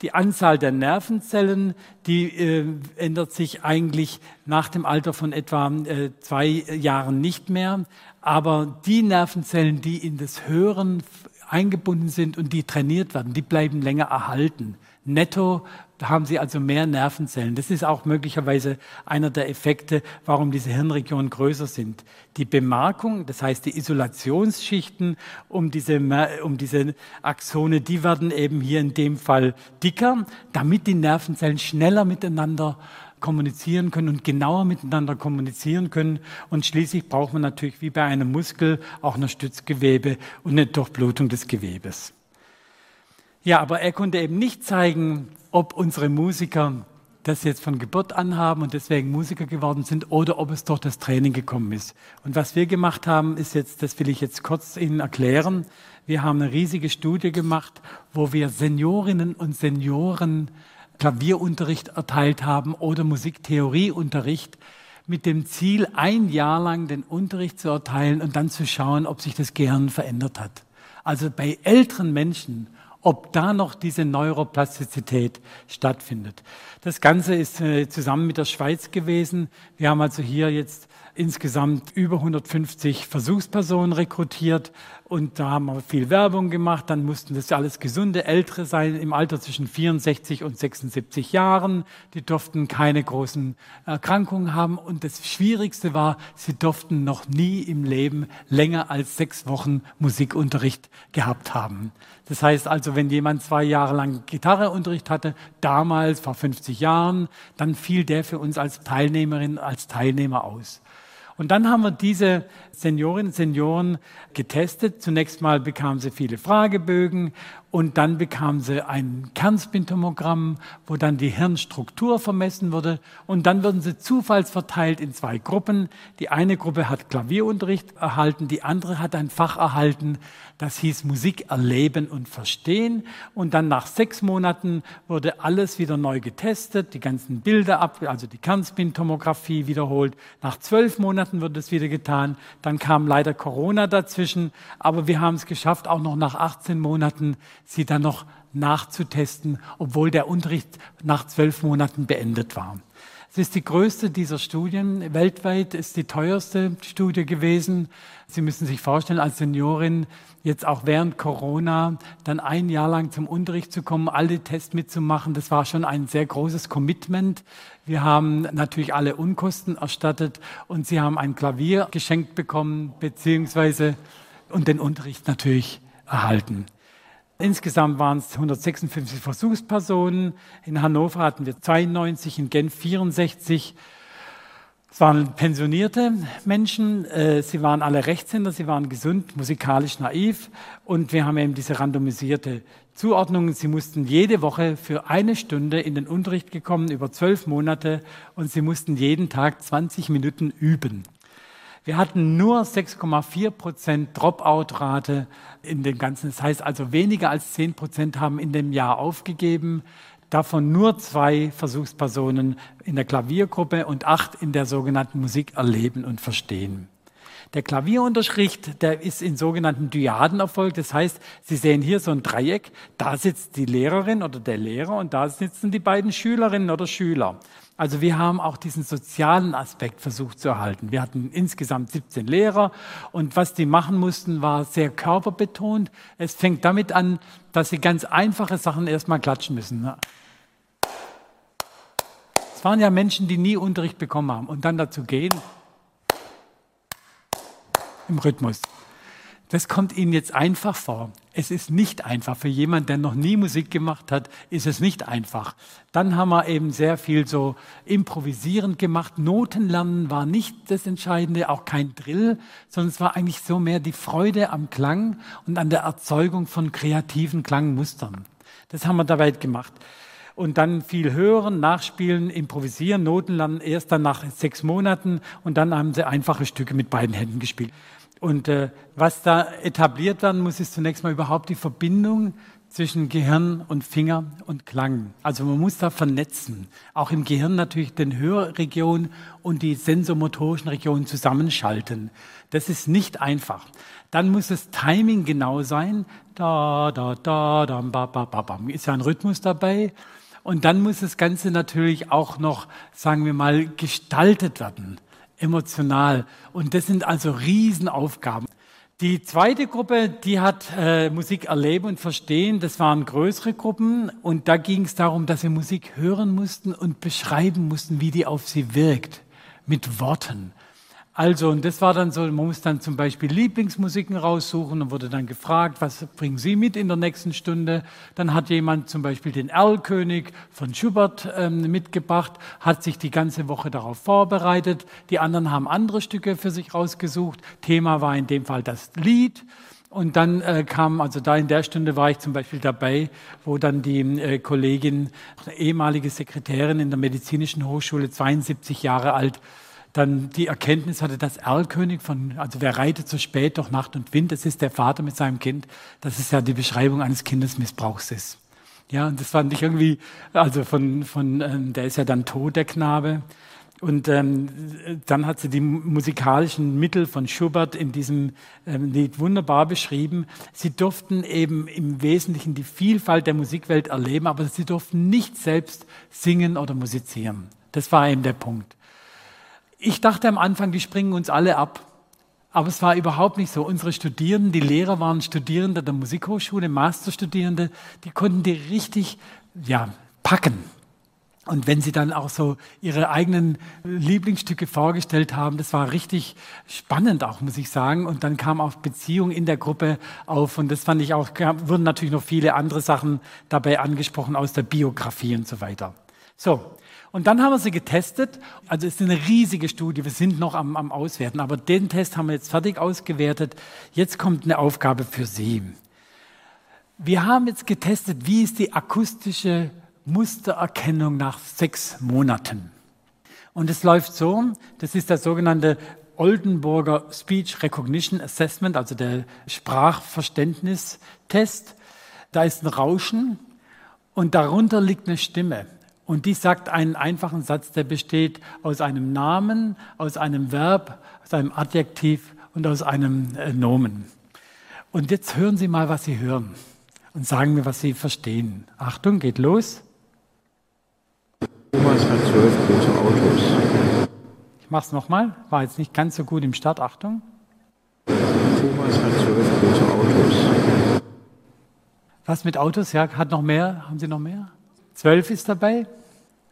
Die Anzahl der Nervenzellen, die äh, ändert sich eigentlich nach dem Alter von etwa äh, zwei Jahren nicht mehr. Aber die Nervenzellen, die in das Hören eingebunden sind und die trainiert werden, die bleiben länger erhalten. Netto haben sie also mehr Nervenzellen. Das ist auch möglicherweise einer der Effekte, warum diese Hirnregionen größer sind. Die Bemerkung, das heißt die Isolationsschichten um diese, um diese Axone, die werden eben hier in dem Fall dicker, damit die Nervenzellen schneller miteinander kommunizieren können und genauer miteinander kommunizieren können. Und schließlich braucht man natürlich wie bei einem Muskel auch ein Stützgewebe und eine Durchblutung des Gewebes. Ja, aber er konnte eben nicht zeigen, ob unsere Musiker das jetzt von Geburt an haben und deswegen Musiker geworden sind oder ob es durch das Training gekommen ist. Und was wir gemacht haben, ist jetzt, das will ich jetzt kurz Ihnen erklären. Wir haben eine riesige Studie gemacht, wo wir Seniorinnen und Senioren Klavierunterricht erteilt haben oder Musiktheorieunterricht mit dem Ziel, ein Jahr lang den Unterricht zu erteilen und dann zu schauen, ob sich das Gehirn verändert hat. Also bei älteren Menschen, ob da noch diese Neuroplastizität stattfindet. Das Ganze ist äh, zusammen mit der Schweiz gewesen. Wir haben also hier jetzt insgesamt über 150 Versuchspersonen rekrutiert und da haben wir viel Werbung gemacht. Dann mussten das alles gesunde Ältere sein, im Alter zwischen 64 und 76 Jahren. Die durften keine großen Erkrankungen haben. Und das Schwierigste war, sie durften noch nie im Leben länger als sechs Wochen Musikunterricht gehabt haben. Das heißt also, wenn jemand zwei Jahre lang Gitarreunterricht hatte, damals vor 50 Jahren, dann fiel der für uns als Teilnehmerin, als Teilnehmer aus. Und dann haben wir diese Seniorinnen und Senioren getestet. Zunächst mal bekamen sie viele Fragebögen und dann bekamen sie ein Kernspintomogramm, wo dann die Hirnstruktur vermessen wurde. Und dann wurden sie zufallsverteilt in zwei Gruppen. Die eine Gruppe hat Klavierunterricht erhalten, die andere hat ein Fach erhalten, das hieß Musik erleben und verstehen. Und dann nach sechs Monaten wurde alles wieder neu getestet, die ganzen Bilder ab, also die Kernspintomographie wiederholt. Nach zwölf Monaten wurde es wieder getan. Dann kam leider Corona dazwischen, aber wir haben es geschafft, auch noch nach 18 Monaten sie dann noch nachzutesten, obwohl der Unterricht nach zwölf Monaten beendet war. Es ist die größte dieser Studien. Weltweit ist die teuerste Studie gewesen. Sie müssen sich vorstellen, als Seniorin jetzt auch während Corona dann ein Jahr lang zum Unterricht zu kommen, alle Tests mitzumachen. Das war schon ein sehr großes Commitment. Wir haben natürlich alle Unkosten erstattet und sie haben ein Klavier geschenkt bekommen, beziehungsweise und den Unterricht natürlich erhalten. Insgesamt waren es 156 Versuchspersonen. In Hannover hatten wir 92, in Genf 64. Es waren pensionierte Menschen, äh, sie waren alle Rechtshänder, sie waren gesund, musikalisch naiv und wir haben eben diese randomisierte Zuordnung. Sie mussten jede Woche für eine Stunde in den Unterricht gekommen, über zwölf Monate und sie mussten jeden Tag 20 Minuten üben. Wir hatten nur 6,4 Prozent Dropout-Rate in dem Ganzen. Das heißt also, weniger als 10 Prozent haben in dem Jahr aufgegeben. Davon nur zwei Versuchspersonen in der Klaviergruppe und acht in der sogenannten Musik erleben und verstehen. Der Klavierunterricht, der ist in sogenannten Dyaden erfolgt. Das heißt, Sie sehen hier so ein Dreieck. Da sitzt die Lehrerin oder der Lehrer und da sitzen die beiden Schülerinnen oder Schüler. Also wir haben auch diesen sozialen Aspekt versucht zu erhalten. Wir hatten insgesamt 17 Lehrer und was die machen mussten, war sehr körperbetont. Es fängt damit an, dass sie ganz einfache Sachen erstmal klatschen müssen. Es waren ja Menschen, die nie Unterricht bekommen haben und dann dazu gehen im Rhythmus. Das kommt Ihnen jetzt einfach vor. Es ist nicht einfach. Für jemanden, der noch nie Musik gemacht hat, ist es nicht einfach. Dann haben wir eben sehr viel so improvisierend gemacht. Notenlernen war nicht das Entscheidende, auch kein Drill, sondern es war eigentlich so mehr die Freude am Klang und an der Erzeugung von kreativen Klangmustern. Das haben wir dabei gemacht. Und dann viel hören, nachspielen, improvisieren, Notenlernen erst dann nach sechs Monaten und dann haben sie einfache Stücke mit beiden Händen gespielt. Und äh, was da etabliert werden muss, ist zunächst mal überhaupt die Verbindung zwischen Gehirn und Finger und Klang. Also man muss da vernetzen. Auch im Gehirn natürlich den Hörregion und die sensomotorischen Regionen zusammenschalten. Das ist nicht einfach. Dann muss das Timing genau sein. Da, da, da, da, ba, ba, ba, ba. Ist ja ein Rhythmus dabei. Und dann muss das Ganze natürlich auch noch, sagen wir mal, gestaltet werden emotional. Und das sind also Riesenaufgaben. Die zweite Gruppe, die hat äh, Musik erleben und verstehen. Das waren größere Gruppen und da ging es darum, dass sie Musik hören mussten und beschreiben mussten, wie die auf sie wirkt, mit Worten. Also, und das war dann so, man muss dann zum Beispiel Lieblingsmusiken raussuchen und wurde dann gefragt, was bringen Sie mit in der nächsten Stunde? Dann hat jemand zum Beispiel den Erlkönig von Schubert ähm, mitgebracht, hat sich die ganze Woche darauf vorbereitet. Die anderen haben andere Stücke für sich rausgesucht. Thema war in dem Fall das Lied. Und dann äh, kam, also da in der Stunde war ich zum Beispiel dabei, wo dann die äh, Kollegin, ehemalige Sekretärin in der Medizinischen Hochschule, 72 Jahre alt, dann die Erkenntnis hatte, dass Erlkönig von, also wer reitet so spät durch Nacht und Wind, das ist der Vater mit seinem Kind, das ist ja die Beschreibung eines Kindesmissbrauchs ist. Ja, und das fand ich irgendwie, also von, von ähm, der ist ja dann tot, der Knabe. Und ähm, dann hat sie die musikalischen Mittel von Schubert in diesem ähm, Lied wunderbar beschrieben. Sie durften eben im Wesentlichen die Vielfalt der Musikwelt erleben, aber sie durften nicht selbst singen oder musizieren. Das war eben der Punkt. Ich dachte am Anfang, die springen uns alle ab. Aber es war überhaupt nicht so. Unsere Studierenden, die Lehrer waren Studierende der Musikhochschule, Masterstudierende, die konnten die richtig ja, packen. Und wenn sie dann auch so ihre eigenen Lieblingsstücke vorgestellt haben, das war richtig spannend auch, muss ich sagen. Und dann kam auch Beziehung in der Gruppe auf. Und das fand ich auch, wurden natürlich noch viele andere Sachen dabei angesprochen aus der Biografie und so weiter. So, und dann haben wir sie getestet. Also es ist eine riesige Studie. Wir sind noch am, am Auswerten. Aber den Test haben wir jetzt fertig ausgewertet. Jetzt kommt eine Aufgabe für Sie. Wir haben jetzt getestet, wie ist die akustische Mustererkennung nach sechs Monaten. Und es läuft so, das ist der sogenannte Oldenburger Speech Recognition Assessment, also der Sprachverständnistest. Da ist ein Rauschen und darunter liegt eine Stimme. Und die sagt einen einfachen Satz, der besteht aus einem Namen, aus einem Verb, aus einem Adjektiv und aus einem äh, Nomen. Und jetzt hören Sie mal, was Sie hören und sagen mir, was Sie verstehen. Achtung, geht los. Thomas hat zwölf große Autos. Ich mache es nochmal, war jetzt nicht ganz so gut im Start. Achtung. Thomas hat zwölf große Autos. Was mit Autos? Ja, hat noch mehr? Haben Sie noch mehr? Zwölf ist dabei.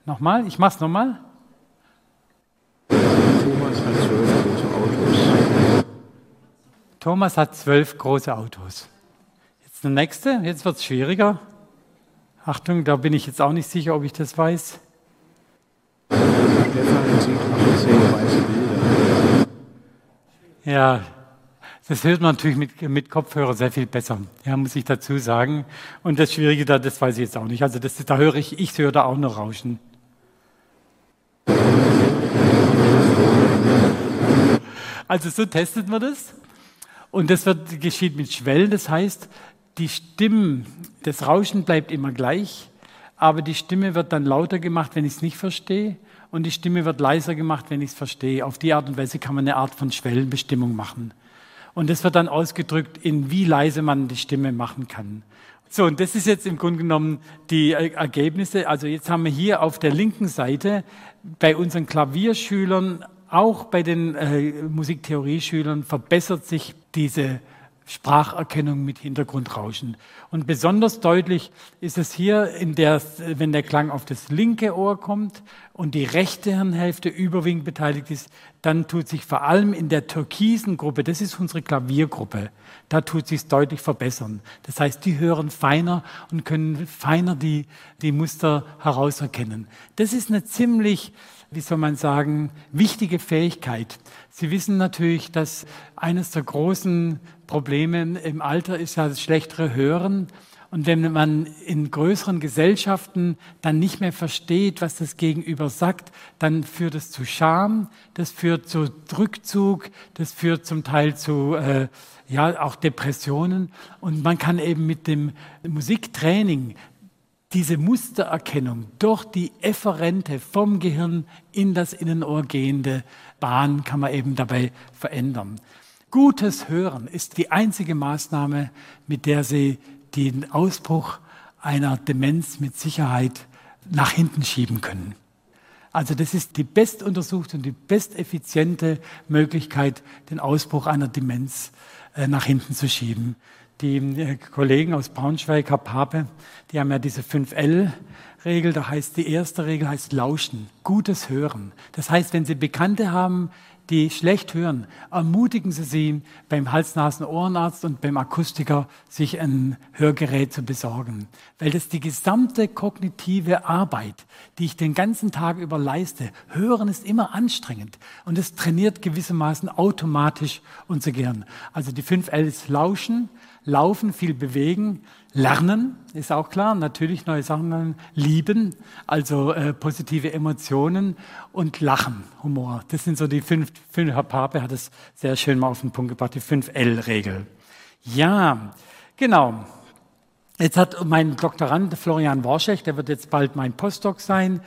Nochmal, ich mach's nochmal. Thomas hat zwölf große Autos. Thomas hat zwölf große Autos. Jetzt der nächste, jetzt wird's schwieriger. Achtung, da bin ich jetzt auch nicht sicher, ob ich das weiß. Stefan sieht 18 weiße Bilder. Ja, das hört man natürlich mit, mit Kopfhörer sehr viel besser, ja, muss ich dazu sagen. Und das Schwierige da, das weiß ich jetzt auch nicht. Also das, da höre ich, ich höre da auch noch Rauschen. Also so testet man das. Und das wird, geschieht mit Schwellen. Das heißt, die Stimmen, das Rauschen bleibt immer gleich, aber die Stimme wird dann lauter gemacht, wenn ich es nicht verstehe. Und die Stimme wird leiser gemacht, wenn ich es verstehe. Auf die Art und Weise kann man eine Art von Schwellenbestimmung machen. Und das wird dann ausgedrückt, in wie leise man die Stimme machen kann. So, und das ist jetzt im Grunde genommen die Ergebnisse. Also jetzt haben wir hier auf der linken Seite bei unseren Klavierschülern, auch bei den äh, Musiktheorieschülern verbessert sich diese Spracherkennung mit Hintergrundrauschen. Und besonders deutlich ist es hier, in der, wenn der Klang auf das linke Ohr kommt und die rechte Hirnhälfte überwiegend beteiligt ist, dann tut sich vor allem in der türkisen Gruppe, das ist unsere Klaviergruppe, da tut sich deutlich verbessern. Das heißt, die hören feiner und können feiner die, die Muster herauserkennen. Das ist eine ziemlich wie soll man sagen, wichtige Fähigkeit. Sie wissen natürlich, dass eines der großen Probleme im Alter ist ja das schlechtere Hören. Und wenn man in größeren Gesellschaften dann nicht mehr versteht, was das Gegenüber sagt, dann führt es zu Scham, das führt zu Rückzug, das führt zum Teil zu äh, ja auch Depressionen. Und man kann eben mit dem Musiktraining diese Mustererkennung durch die Efferente vom Gehirn in das Innenohr gehende Bahn kann man eben dabei verändern. Gutes Hören ist die einzige Maßnahme, mit der Sie den Ausbruch einer Demenz mit Sicherheit nach hinten schieben können. Also das ist die bestuntersuchte und die besteffiziente Möglichkeit, den Ausbruch einer Demenz äh, nach hinten zu schieben. Die äh, Kollegen aus Braunschweig, Herr Pape, die haben ja diese 5L-Regel. Da heißt die erste Regel heißt Lauschen, gutes Hören. Das heißt, wenn Sie Bekannte haben, die schlecht hören, ermutigen Sie sie beim Hals-Nasen-Ohrenarzt und beim Akustiker, sich ein Hörgerät zu besorgen. Weil das die gesamte kognitive Arbeit, die ich den ganzen Tag über leiste, hören ist immer anstrengend und es trainiert gewissermaßen automatisch unser Gehirn. Also die 5 L ist Lauschen, Laufen, viel bewegen, lernen, ist auch klar, natürlich neue Sachen lernen, lieben, also äh, positive Emotionen und lachen, Humor. Das sind so die fünf, fünf Herr Pape hat es sehr schön mal auf den Punkt gebracht, die 5L-Regel. Ja, genau. Jetzt hat mein Doktorand Florian Warschech, der wird jetzt bald mein Postdoc sein,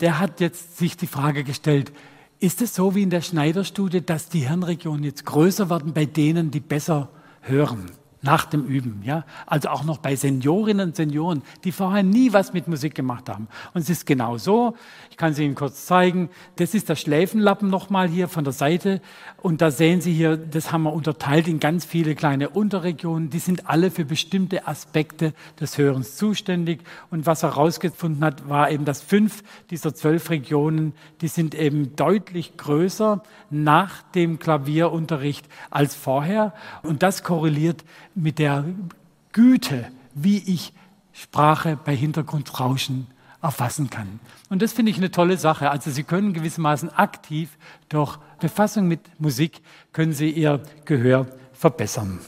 der hat jetzt sich die Frage gestellt, ist es so wie in der Schneiderstudie, dass die Hirnregionen jetzt größer werden bei denen, die besser hören? Nach dem Üben. Ja? Also auch noch bei Seniorinnen und Senioren, die vorher nie was mit Musik gemacht haben. Und es ist genau so, ich kann es Ihnen kurz zeigen, das ist der Schläfenlappen nochmal hier von der Seite. Und da sehen Sie hier, das haben wir unterteilt in ganz viele kleine Unterregionen. Die sind alle für bestimmte Aspekte des Hörens zuständig. Und was er herausgefunden hat, war eben, dass fünf dieser zwölf Regionen, die sind eben deutlich größer nach dem Klavierunterricht als vorher. Und das korreliert mit der Güte, wie ich Sprache bei Hintergrundrauschen erfassen kann. Und das finde ich eine tolle Sache. Also Sie können gewissermaßen aktiv durch Befassung mit Musik, können Sie Ihr Gehör verbessern.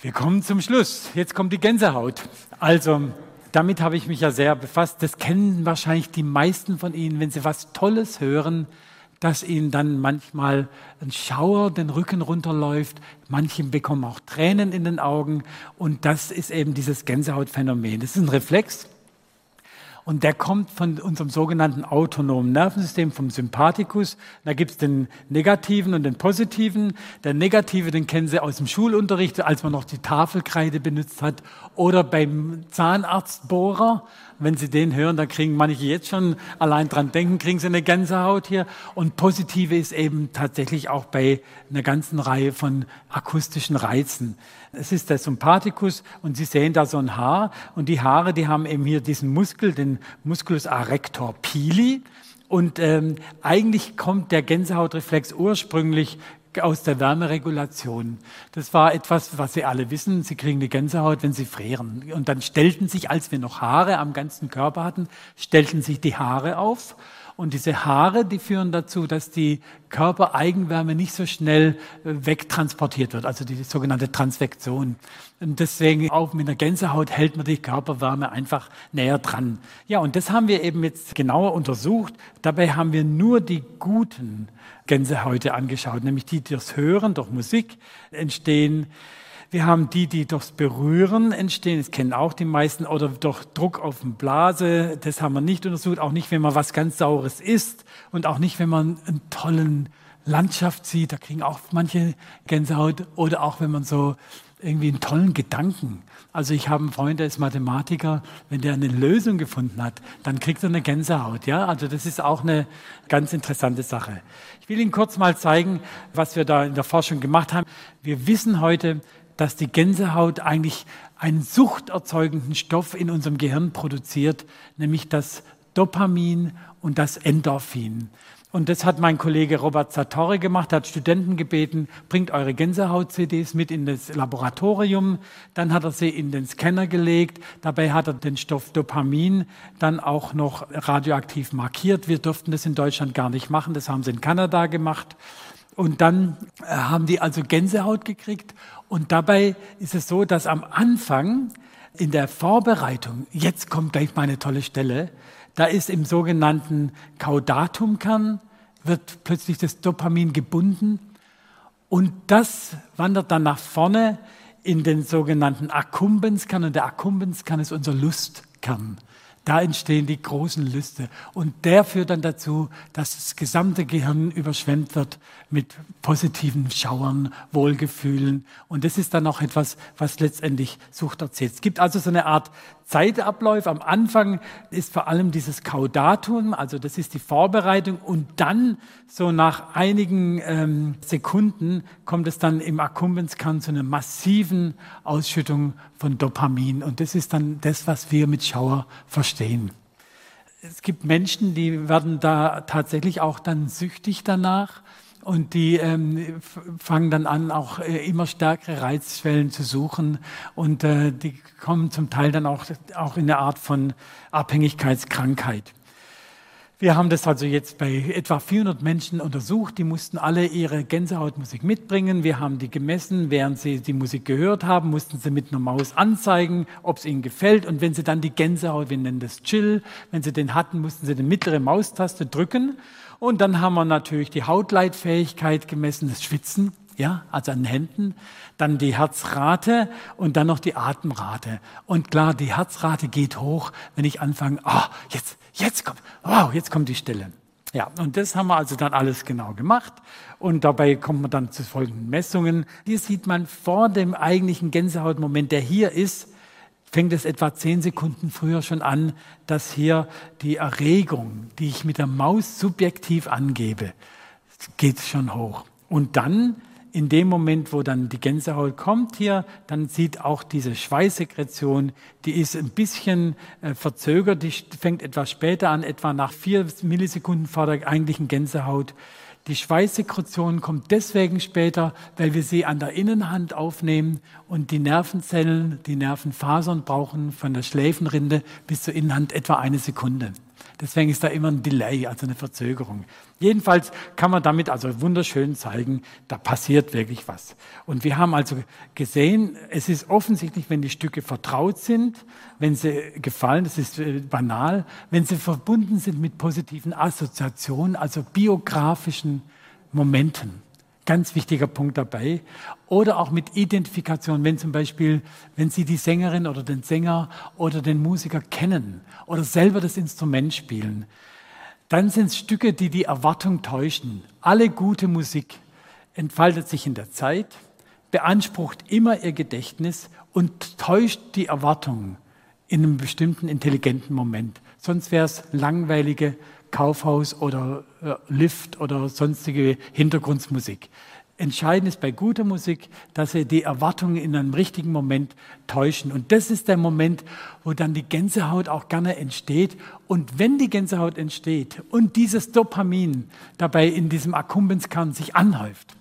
Wir kommen zum Schluss. Jetzt kommt die Gänsehaut. Also, damit habe ich mich ja sehr befasst. Das kennen wahrscheinlich die meisten von Ihnen, wenn Sie was Tolles hören, dass ihnen dann manchmal ein Schauer den Rücken runterläuft. Manche bekommen auch Tränen in den Augen. Und das ist eben dieses Gänsehautphänomen. Das ist ein Reflex. Und der kommt von unserem sogenannten autonomen Nervensystem, vom Sympathikus. Da gibt es den negativen und den positiven. Der negative, den kennen Sie aus dem Schulunterricht, als man noch die Tafelkreide benutzt hat. Oder beim Zahnarztbohrer. Wenn Sie den hören, dann kriegen manche jetzt schon allein dran denken, kriegen Sie eine Gänsehaut hier. Und positive ist eben tatsächlich auch bei einer ganzen Reihe von akustischen Reizen. Es ist der Sympathikus und Sie sehen da so ein Haar. Und die Haare, die haben eben hier diesen Muskel, den Musculus arrector pili. Und ähm, eigentlich kommt der Gänsehautreflex ursprünglich aus der Wärmeregulation. Das war etwas, was Sie alle wissen. Sie kriegen die Gänsehaut, wenn Sie frieren. Und dann stellten sich, als wir noch Haare am ganzen Körper hatten, stellten sich die Haare auf. Und diese Haare, die führen dazu, dass die Körpereigenwärme nicht so schnell äh, wegtransportiert wird, also die sogenannte Transvektion. Und deswegen auch mit einer Gänsehaut hält man die Körperwärme einfach näher dran. Ja, und das haben wir eben jetzt genauer untersucht. Dabei haben wir nur die guten Gänsehäute angeschaut, nämlich die, die durchs Hören, durch Musik entstehen. Wir haben die, die durchs Berühren entstehen, das kennen auch die meisten, oder durch Druck auf den Blase, das haben wir nicht untersucht, auch nicht, wenn man was ganz Saures isst und auch nicht, wenn man einen tollen Landschaft sieht, da kriegen auch manche Gänsehaut, oder auch wenn man so irgendwie einen tollen Gedanken. Also ich habe einen Freund, der ist Mathematiker, wenn der eine Lösung gefunden hat, dann kriegt er eine Gänsehaut. Ja, also das ist auch eine ganz interessante Sache. Ich will Ihnen kurz mal zeigen, was wir da in der Forschung gemacht haben. Wir wissen heute, dass die Gänsehaut eigentlich einen suchterzeugenden Stoff in unserem Gehirn produziert, nämlich das Dopamin und das Endorphin. Und das hat mein Kollege Robert Sartori gemacht, hat Studenten gebeten, bringt eure Gänsehaut-CDs mit in das Laboratorium. Dann hat er sie in den Scanner gelegt. Dabei hat er den Stoff Dopamin dann auch noch radioaktiv markiert. Wir durften das in Deutschland gar nicht machen, das haben sie in Kanada gemacht. Und dann äh, haben die also Gänsehaut gekriegt. Und dabei ist es so, dass am Anfang in der Vorbereitung, jetzt kommt gleich meine tolle Stelle, da ist im sogenannten Caudatumkern, wird plötzlich das Dopamin gebunden und das wandert dann nach vorne in den sogenannten Akkumbenskern und der Akkumbenskern ist unser Lustkern. Da entstehen die großen Lüste. Und der führt dann dazu, dass das gesamte Gehirn überschwemmt wird mit positiven Schauern, Wohlgefühlen. Und das ist dann auch etwas, was letztendlich Sucht erzählt. Es gibt also so eine Art Zeitabläufe. Am Anfang ist vor allem dieses Kaudatum, also das ist die Vorbereitung. Und dann, so nach einigen ähm, Sekunden, kommt es dann im Akkumbenzkern zu einer massiven Ausschüttung von Dopamin. Und das ist dann das, was wir mit Schauer verstehen. Es gibt Menschen, die werden da tatsächlich auch dann süchtig danach. Und die ähm, fangen dann an, auch äh, immer stärkere Reizschwellen zu suchen. Und äh, die kommen zum Teil dann auch, auch in eine Art von Abhängigkeitskrankheit. Wir haben das also jetzt bei etwa 400 Menschen untersucht. Die mussten alle ihre Gänsehautmusik mitbringen. Wir haben die gemessen. Während sie die Musik gehört haben, mussten sie mit einer Maus anzeigen, ob es ihnen gefällt. Und wenn sie dann die Gänsehaut, wir nennen das Chill, wenn sie den hatten, mussten sie die mittlere Maustaste drücken. Und dann haben wir natürlich die Hautleitfähigkeit gemessen, das Schwitzen, ja, also an den Händen, dann die Herzrate und dann noch die Atemrate. Und klar, die Herzrate geht hoch, wenn ich anfange, ah, oh, jetzt, jetzt kommt, wow, jetzt kommt die Stille. Ja, und das haben wir also dann alles genau gemacht. Und dabei kommt man dann zu folgenden Messungen. Hier sieht man vor dem eigentlichen Gänsehautmoment, der hier ist, fängt es etwa zehn Sekunden früher schon an, dass hier die Erregung, die ich mit der Maus subjektiv angebe, geht schon hoch. Und dann, in dem Moment, wo dann die Gänsehaut kommt hier, dann sieht auch diese Schweißsekretion, die ist ein bisschen äh, verzögert, die fängt etwas später an, etwa nach vier Millisekunden vor der eigentlichen Gänsehaut. Die Schweißsekretion kommt deswegen später, weil wir sie an der Innenhand aufnehmen und die Nervenzellen, die Nervenfasern brauchen von der Schläfenrinde bis zur Innenhand etwa eine Sekunde. Deswegen ist da immer ein Delay, also eine Verzögerung. Jedenfalls kann man damit also wunderschön zeigen, da passiert wirklich was. Und wir haben also gesehen, es ist offensichtlich, wenn die Stücke vertraut sind, wenn sie gefallen, das ist äh, banal, wenn sie verbunden sind mit positiven Assoziationen, also biografischen Momenten. Ganz wichtiger Punkt dabei. Oder auch mit Identifikation, wenn zum Beispiel, wenn Sie die Sängerin oder den Sänger oder den Musiker kennen oder selber das Instrument spielen, dann sind es Stücke, die die Erwartung täuschen. Alle gute Musik entfaltet sich in der Zeit, beansprucht immer ihr Gedächtnis und täuscht die Erwartungen in einem bestimmten intelligenten Moment. Sonst wäre es langweilige Kaufhaus oder äh, Lift oder sonstige Hintergrundmusik. Entscheidend ist bei guter Musik, dass sie die Erwartungen in einem richtigen Moment täuschen. Und das ist der Moment, wo dann die Gänsehaut auch gerne entsteht. Und wenn die Gänsehaut entsteht und dieses Dopamin dabei in diesem Akkumbenzkern sich anhäuft,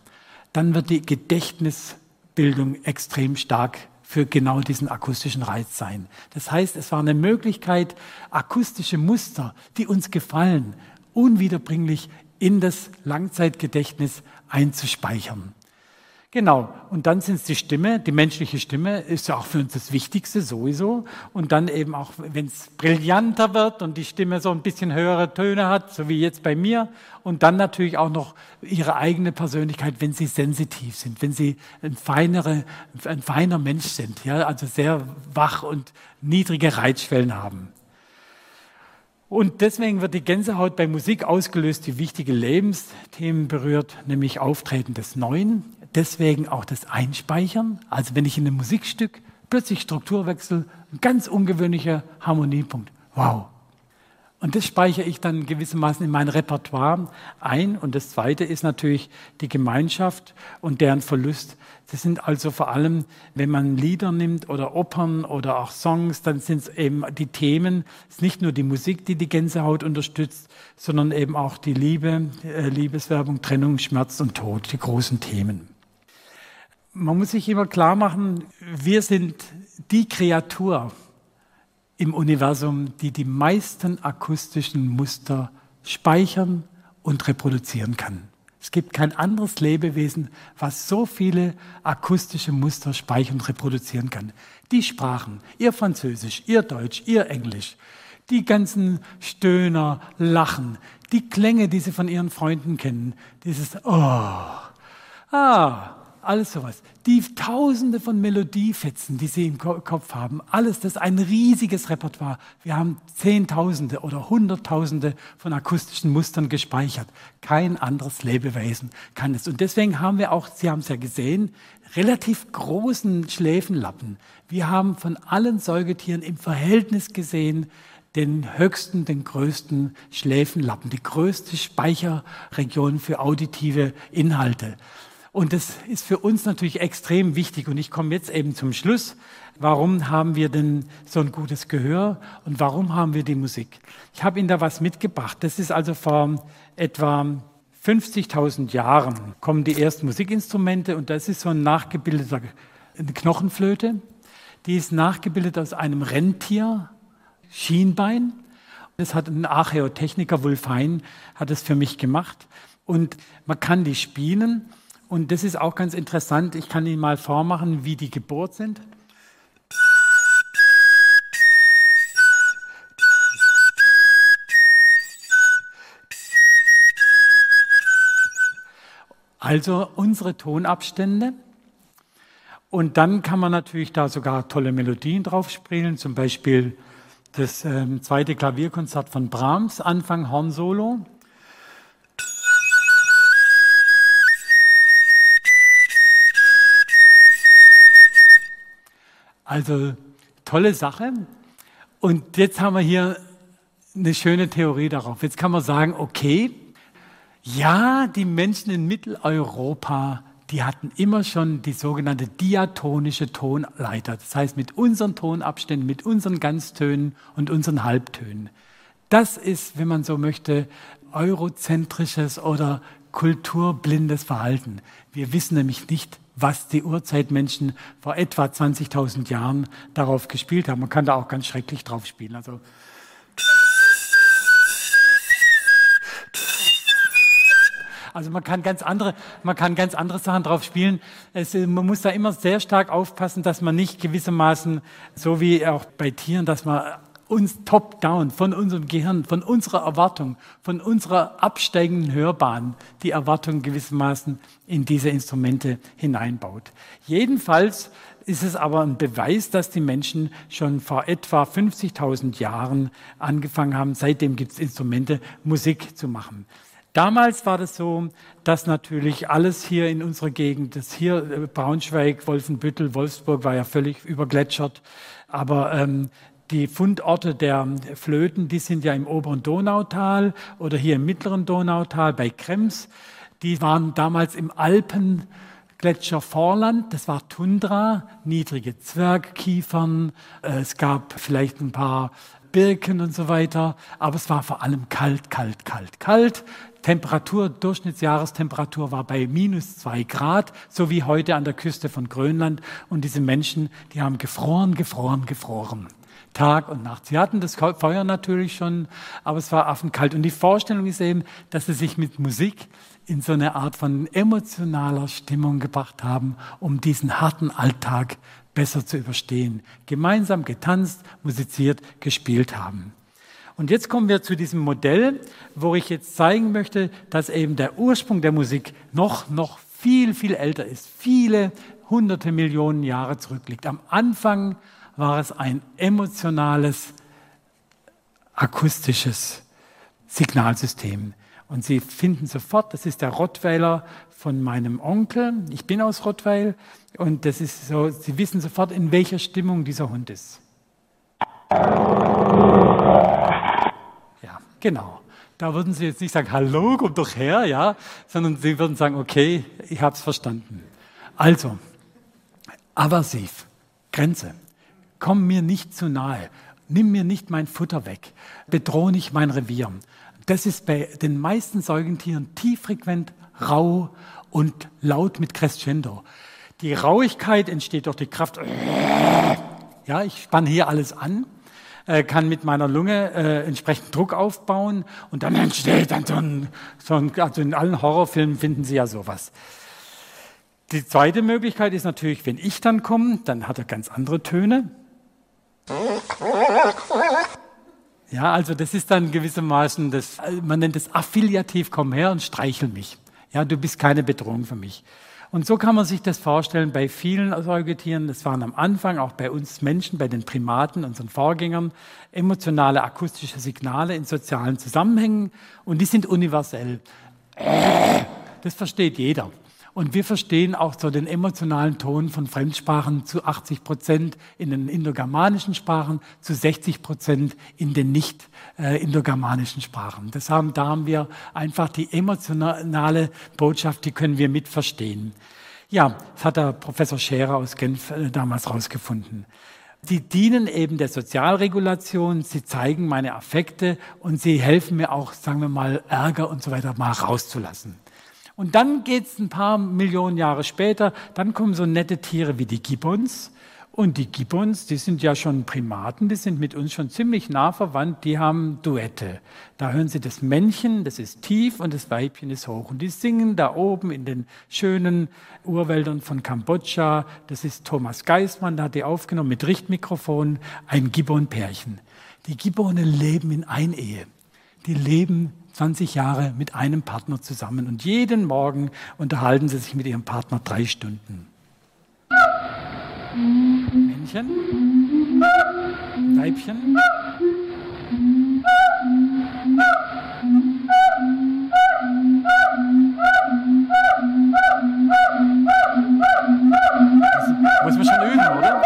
dann wird die Gedächtnisbildung extrem stark für genau diesen akustischen Reiz sein. Das heißt, es war eine Möglichkeit, akustische Muster, die uns gefallen, unwiederbringlich in das Langzeitgedächtnis einzuspeichern. Genau, und dann sind es die Stimme, die menschliche Stimme ist ja auch für uns das Wichtigste sowieso. Und dann eben auch, wenn es brillanter wird und die Stimme so ein bisschen höhere Töne hat, so wie jetzt bei mir. Und dann natürlich auch noch ihre eigene Persönlichkeit, wenn sie sensitiv sind, wenn sie ein, feinere, ein feiner Mensch sind, ja, also sehr wach und niedrige Reizschwellen haben. Und deswegen wird die Gänsehaut bei Musik ausgelöst, die wichtige Lebensthemen berührt, nämlich Auftreten des Neuen, deswegen auch das Einspeichern. Also wenn ich in einem Musikstück plötzlich Strukturwechsel, ein ganz ungewöhnlicher Harmoniepunkt. Wow. Und das speichere ich dann gewissermaßen in mein Repertoire ein. Und das Zweite ist natürlich die Gemeinschaft und deren Verlust. Das sind also vor allem, wenn man Lieder nimmt oder Opern oder auch Songs, dann sind es eben die Themen. Es ist nicht nur die Musik, die die Gänsehaut unterstützt, sondern eben auch die Liebe, äh, Liebeswerbung, Trennung, Schmerz und Tod, die großen Themen man muss sich immer klar machen, wir sind die Kreatur im Universum, die die meisten akustischen Muster speichern und reproduzieren kann. Es gibt kein anderes Lebewesen, was so viele akustische Muster speichern und reproduzieren kann. Die Sprachen, ihr Französisch, ihr Deutsch, ihr Englisch, die ganzen Stöhner, Lachen, die Klänge, die sie von ihren Freunden kennen, dieses Oh, ah, alles sowas. Die Tausende von Melodiefetzen, die Sie im Kopf haben, alles, das ist ein riesiges Repertoire. Wir haben Zehntausende oder Hunderttausende von akustischen Mustern gespeichert. Kein anderes Lebewesen kann es. Und deswegen haben wir auch, Sie haben es ja gesehen, relativ großen Schläfenlappen. Wir haben von allen Säugetieren im Verhältnis gesehen, den höchsten, den größten Schläfenlappen, die größte Speicherregion für auditive Inhalte. Und das ist für uns natürlich extrem wichtig. Und ich komme jetzt eben zum Schluss. Warum haben wir denn so ein gutes Gehör und warum haben wir die Musik? Ich habe Ihnen da was mitgebracht. Das ist also vor etwa 50.000 Jahren kommen die ersten Musikinstrumente und das ist so ein nachgebildeter Knochenflöte. Die ist nachgebildet aus einem Rentier, Schienbein. Das hat ein Archäotechniker, Wulfein, hat es für mich gemacht. Und man kann die spielen. Und das ist auch ganz interessant. Ich kann Ihnen mal vormachen, wie die Geburt sind. Also unsere Tonabstände. Und dann kann man natürlich da sogar tolle Melodien drauf spielen, zum Beispiel das ähm, zweite Klavierkonzert von Brahms, Anfang Horn Solo. Also tolle Sache. Und jetzt haben wir hier eine schöne Theorie darauf. Jetzt kann man sagen, okay, ja, die Menschen in Mitteleuropa die hatten immer schon die sogenannte diatonische Tonleiter. Das heißt, mit unseren Tonabständen, mit unseren Ganztönen und unseren Halbtönen. Das ist, wenn man so möchte, eurozentrisches oder kulturblindes Verhalten. Wir wissen nämlich nicht, was die Urzeitmenschen vor etwa 20.000 Jahren darauf gespielt haben. Man kann da auch ganz schrecklich drauf spielen. Also Also man kann ganz andere, man kann ganz andere Sachen drauf spielen. Es, man muss da immer sehr stark aufpassen, dass man nicht gewissermaßen, so wie auch bei Tieren, dass man uns top-down von unserem Gehirn, von unserer Erwartung, von unserer absteigenden Hörbahn die Erwartung gewissermaßen in diese Instrumente hineinbaut. Jedenfalls ist es aber ein Beweis, dass die Menschen schon vor etwa 50.000 Jahren angefangen haben, seitdem gibt es Instrumente, Musik zu machen. Damals war das so, dass natürlich alles hier in unserer Gegend, das hier äh, Braunschweig, Wolfenbüttel, Wolfsburg war ja völlig übergletschert, aber ähm, die Fundorte der Flöten, die sind ja im oberen Donautal oder hier im mittleren Donautal bei Krems. Die waren damals im Alpengletschervorland, das war Tundra, niedrige Zwergkiefern, äh, es gab vielleicht ein paar Birken und so weiter, aber es war vor allem kalt, kalt, kalt, kalt. Temperatur, Durchschnittsjahrestemperatur war bei minus zwei Grad, so wie heute an der Küste von Grönland. Und diese Menschen, die haben gefroren, gefroren, gefroren. Tag und Nacht. Sie hatten das Feuer natürlich schon, aber es war affenkalt. Und die Vorstellung ist eben, dass sie sich mit Musik in so eine Art von emotionaler Stimmung gebracht haben, um diesen harten Alltag besser zu überstehen. Gemeinsam getanzt, musiziert, gespielt haben. Und jetzt kommen wir zu diesem Modell, wo ich jetzt zeigen möchte, dass eben der Ursprung der Musik noch, noch viel, viel älter ist, viele hunderte Millionen Jahre zurückliegt. Am Anfang war es ein emotionales, akustisches Signalsystem. Und Sie finden sofort, das ist der Rottweiler von meinem Onkel. Ich bin aus Rottweil und das ist so, Sie wissen sofort, in welcher Stimmung dieser Hund ist. Genau. Da würden Sie jetzt nicht sagen, hallo, komm doch her, ja, sondern Sie würden sagen, okay, ich habe es verstanden. Also, aversiv, Grenze. Komm mir nicht zu nahe. Nimm mir nicht mein Futter weg. Bedrohe nicht mein Revier. Das ist bei den meisten Säugetieren tieffrequent, rau und laut mit Crescendo. Die Rauigkeit entsteht durch die Kraft. Ja, ich spanne hier alles an äh, kann mit meiner Lunge äh, entsprechend Druck aufbauen und dann entsteht dann so ein, so ein, also in allen Horrorfilmen finden Sie ja sowas. Die zweite Möglichkeit ist natürlich, wenn ich dann komme, dann hat er ganz andere Töne. Ja, also das ist dann gewissermaßen, das, man nennt es affiliativ, komm her und streichel mich. Ja, du bist keine Bedrohung für mich. Und so kann man sich das vorstellen bei vielen Säugetieren. Das waren am Anfang auch bei uns Menschen, bei den Primaten, unseren Vorgängern, emotionale akustische Signale in sozialen Zusammenhängen und die sind universell. Das versteht jeder. Und wir verstehen auch so den emotionalen Ton von Fremdsprachen zu 80 Prozent in den indogermanischen Sprachen, zu 60 Prozent in den nicht äh, indogermanischen Sprachen. Das haben, da haben wir einfach die emotionale Botschaft, die können wir mit verstehen. Ja, das hat der Professor Scherer aus Genf äh, damals rausgefunden. Sie dienen eben der Sozialregulation, sie zeigen meine Affekte und sie helfen mir auch, sagen wir mal, Ärger und so weiter mal rauszulassen. Und dann geht es ein paar Millionen Jahre später, dann kommen so nette Tiere wie die Gibbons. Und die Gibbons, die sind ja schon Primaten, die sind mit uns schon ziemlich nah verwandt, die haben Duette. Da hören Sie das Männchen, das ist tief und das Weibchen ist hoch. Und die singen da oben in den schönen Urwäldern von Kambodscha. Das ist Thomas Geismann, der hat die aufgenommen mit Richtmikrofon, ein Gibbon-Pärchen. Die Gibbone leben in Einehe. Die leben 20 Jahre mit einem Partner zusammen und jeden Morgen unterhalten sie sich mit ihrem Partner drei Stunden. Männchen, Weibchen. Das muss man schon üben, oder?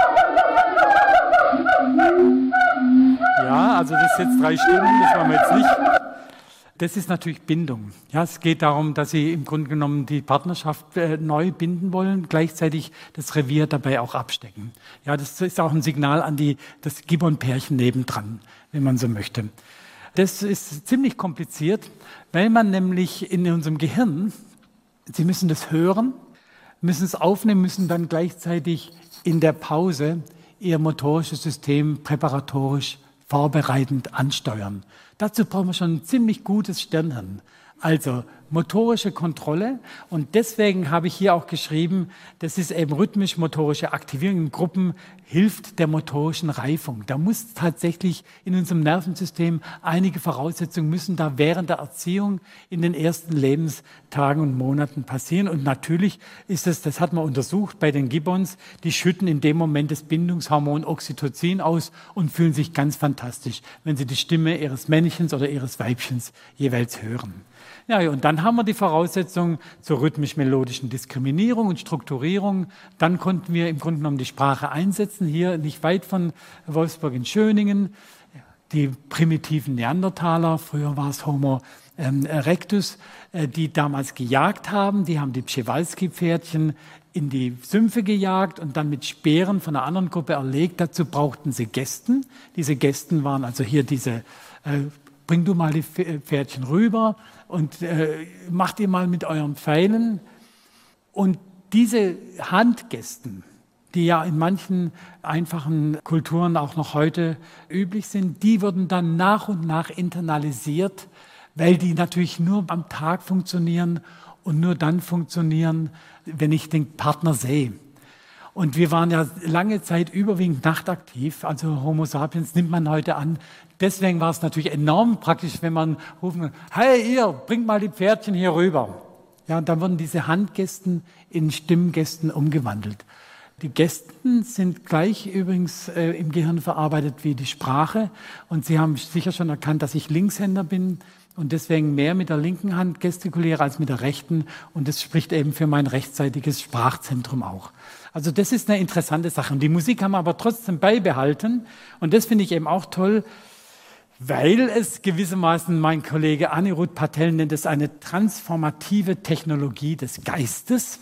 Ja, also das ist jetzt drei Stunden, das machen wir jetzt nicht. Das ist natürlich Bindung. Ja, es geht darum, dass sie im Grunde genommen die Partnerschaft äh, neu binden wollen, gleichzeitig das Revier dabei auch abstecken. Ja, das ist auch ein Signal an die, das Gibbon-Pärchen nebendran, wenn man so möchte. Das ist ziemlich kompliziert, weil man nämlich in unserem Gehirn, Sie müssen das hören, müssen es aufnehmen, müssen dann gleichzeitig in der Pause Ihr motorisches System präparatorisch vorbereitend ansteuern. Dazu brauchen wir schon ein ziemlich gutes Stirnhirn. Also motorische Kontrolle. Und deswegen habe ich hier auch geschrieben, das ist eben rhythmisch-motorische Aktivierung in Gruppen, hilft der motorischen Reifung. Da muss tatsächlich in unserem Nervensystem einige Voraussetzungen müssen da während der Erziehung in den ersten Lebenstagen und Monaten passieren. Und natürlich ist es, das hat man untersucht bei den Gibbons, die schütten in dem Moment das Bindungshormon Oxytocin aus und fühlen sich ganz fantastisch, wenn sie die Stimme ihres Männchens oder ihres Weibchens jeweils hören. Ja, und dann haben wir die Voraussetzungen zur rhythmisch-melodischen Diskriminierung und Strukturierung. Dann konnten wir im Grunde genommen die Sprache einsetzen, hier nicht weit von Wolfsburg in Schöningen. Die primitiven Neandertaler, früher war es Homo ähm, erectus, äh, die damals gejagt haben, die haben die Pschewalski-Pferdchen in die Sümpfe gejagt und dann mit Speeren von einer anderen Gruppe erlegt. Dazu brauchten sie Gästen. Diese Gästen waren also hier diese, äh, bring du mal die Pferdchen rüber, und äh, macht ihr mal mit euren Pfeilen. Und diese Handgesten, die ja in manchen einfachen Kulturen auch noch heute üblich sind, die wurden dann nach und nach internalisiert, weil die natürlich nur am Tag funktionieren und nur dann funktionieren, wenn ich den Partner sehe. Und wir waren ja lange Zeit überwiegend nachtaktiv. Also Homo sapiens nimmt man heute an. Deswegen war es natürlich enorm praktisch, wenn man rufen, hey ihr, bringt mal die Pferdchen hier rüber. Ja, und dann wurden diese Handgästen in Stimmgästen umgewandelt. Die Gästen sind gleich übrigens äh, im Gehirn verarbeitet wie die Sprache. Und Sie haben sicher schon erkannt, dass ich Linkshänder bin und deswegen mehr mit der linken Hand gestikuliere als mit der rechten. Und das spricht eben für mein rechtzeitiges Sprachzentrum auch. Also das ist eine interessante Sache. Und die Musik haben wir aber trotzdem beibehalten. Und das finde ich eben auch toll, weil es gewissermaßen, mein Kollege Anirudh Patel nennt es eine transformative Technologie des Geistes,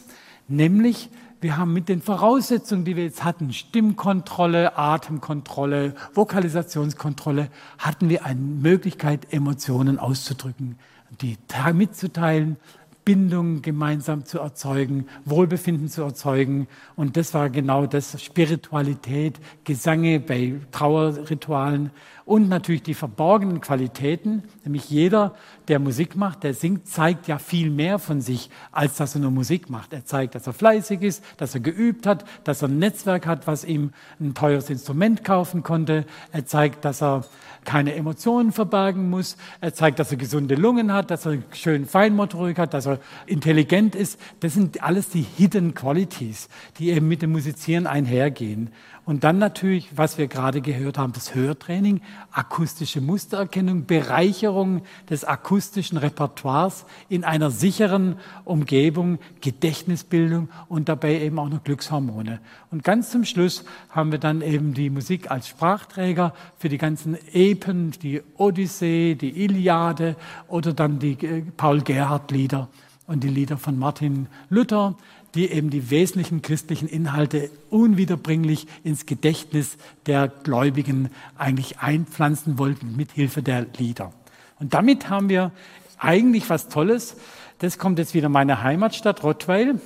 nämlich wir haben mit den Voraussetzungen, die wir jetzt hatten, Stimmkontrolle, Atemkontrolle, Vokalisationskontrolle, hatten wir eine Möglichkeit, Emotionen auszudrücken, die mitzuteilen, Bindung gemeinsam zu erzeugen, Wohlbefinden zu erzeugen. Und das war genau das, Spiritualität, Gesange bei Trauerritualen und natürlich die verborgenen Qualitäten, nämlich jeder, der Musik macht, der singt, zeigt ja viel mehr von sich, als dass er nur Musik macht. Er zeigt, dass er fleißig ist, dass er geübt hat, dass er ein Netzwerk hat, was ihm ein teures Instrument kaufen konnte. Er zeigt, dass er keine Emotionen verbergen muss. Er zeigt, dass er gesunde Lungen hat, dass er schön Feinmotorik hat, dass er intelligent ist. Das sind alles die Hidden Qualities, die eben mit dem Musizieren einhergehen. Und dann natürlich, was wir gerade gehört haben, das Hörtraining, akustische Mustererkennung, Bereicherung des akustischen Repertoires in einer sicheren Umgebung, Gedächtnisbildung und dabei eben auch noch Glückshormone. Und ganz zum Schluss haben wir dann eben die Musik als Sprachträger für die ganzen Epen, die Odyssee, die Iliade oder dann die äh, Paul Gerhardt Lieder und die Lieder von Martin Luther die eben die wesentlichen christlichen Inhalte unwiederbringlich ins Gedächtnis der Gläubigen eigentlich einpflanzen wollten mit Hilfe der Lieder. Und damit haben wir eigentlich was Tolles. Das kommt jetzt wieder meine Heimatstadt Rottweil.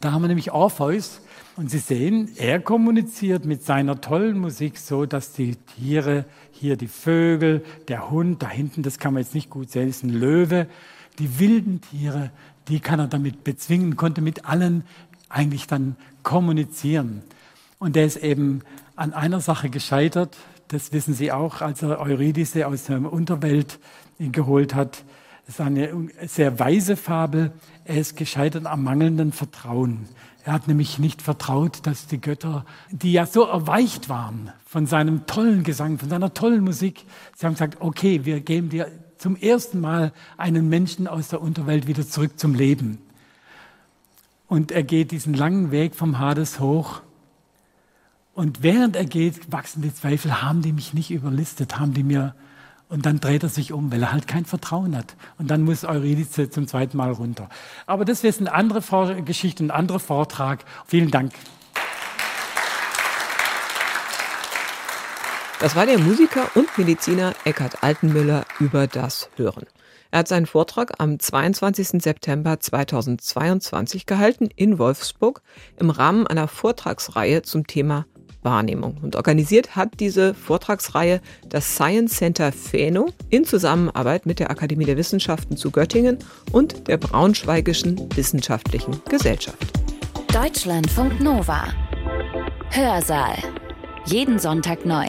Da haben wir nämlich Orpheus. Und Sie sehen, er kommuniziert mit seiner tollen Musik so, dass die Tiere, hier die Vögel, der Hund, da hinten, das kann man jetzt nicht gut sehen, ist ein Löwe, die wilden Tiere, die kann er damit bezwingen, konnte mit allen eigentlich dann kommunizieren. Und er ist eben an einer Sache gescheitert, das wissen Sie auch, als er Eurydice aus der Unterwelt geholt hat. Das ist eine sehr weise Fabel. Er ist gescheitert am mangelnden Vertrauen. Er hat nämlich nicht vertraut, dass die Götter, die ja so erweicht waren von seinem tollen Gesang, von seiner tollen Musik, sie haben gesagt, okay, wir geben dir zum ersten Mal einen Menschen aus der Unterwelt wieder zurück zum Leben. Und er geht diesen langen Weg vom Hades hoch. Und während er geht, wachsen die Zweifel, haben die mich nicht überlistet, haben die mir. Und dann dreht er sich um, weil er halt kein Vertrauen hat. Und dann muss Eurydice zum zweiten Mal runter. Aber das ist eine andere Geschichte, ein anderer Vortrag. Vielen Dank. Das war der Musiker und Mediziner Eckhard Altenmüller über das Hören. Er hat seinen Vortrag am 22. September 2022 gehalten in Wolfsburg im Rahmen einer Vortragsreihe zum Thema Wahrnehmung. Und organisiert hat diese Vortragsreihe das Science Center Feno in Zusammenarbeit mit der Akademie der Wissenschaften zu Göttingen und der Braunschweigischen Wissenschaftlichen Gesellschaft. Deutschlandfunk Nova. Hörsaal. Jeden Sonntag neu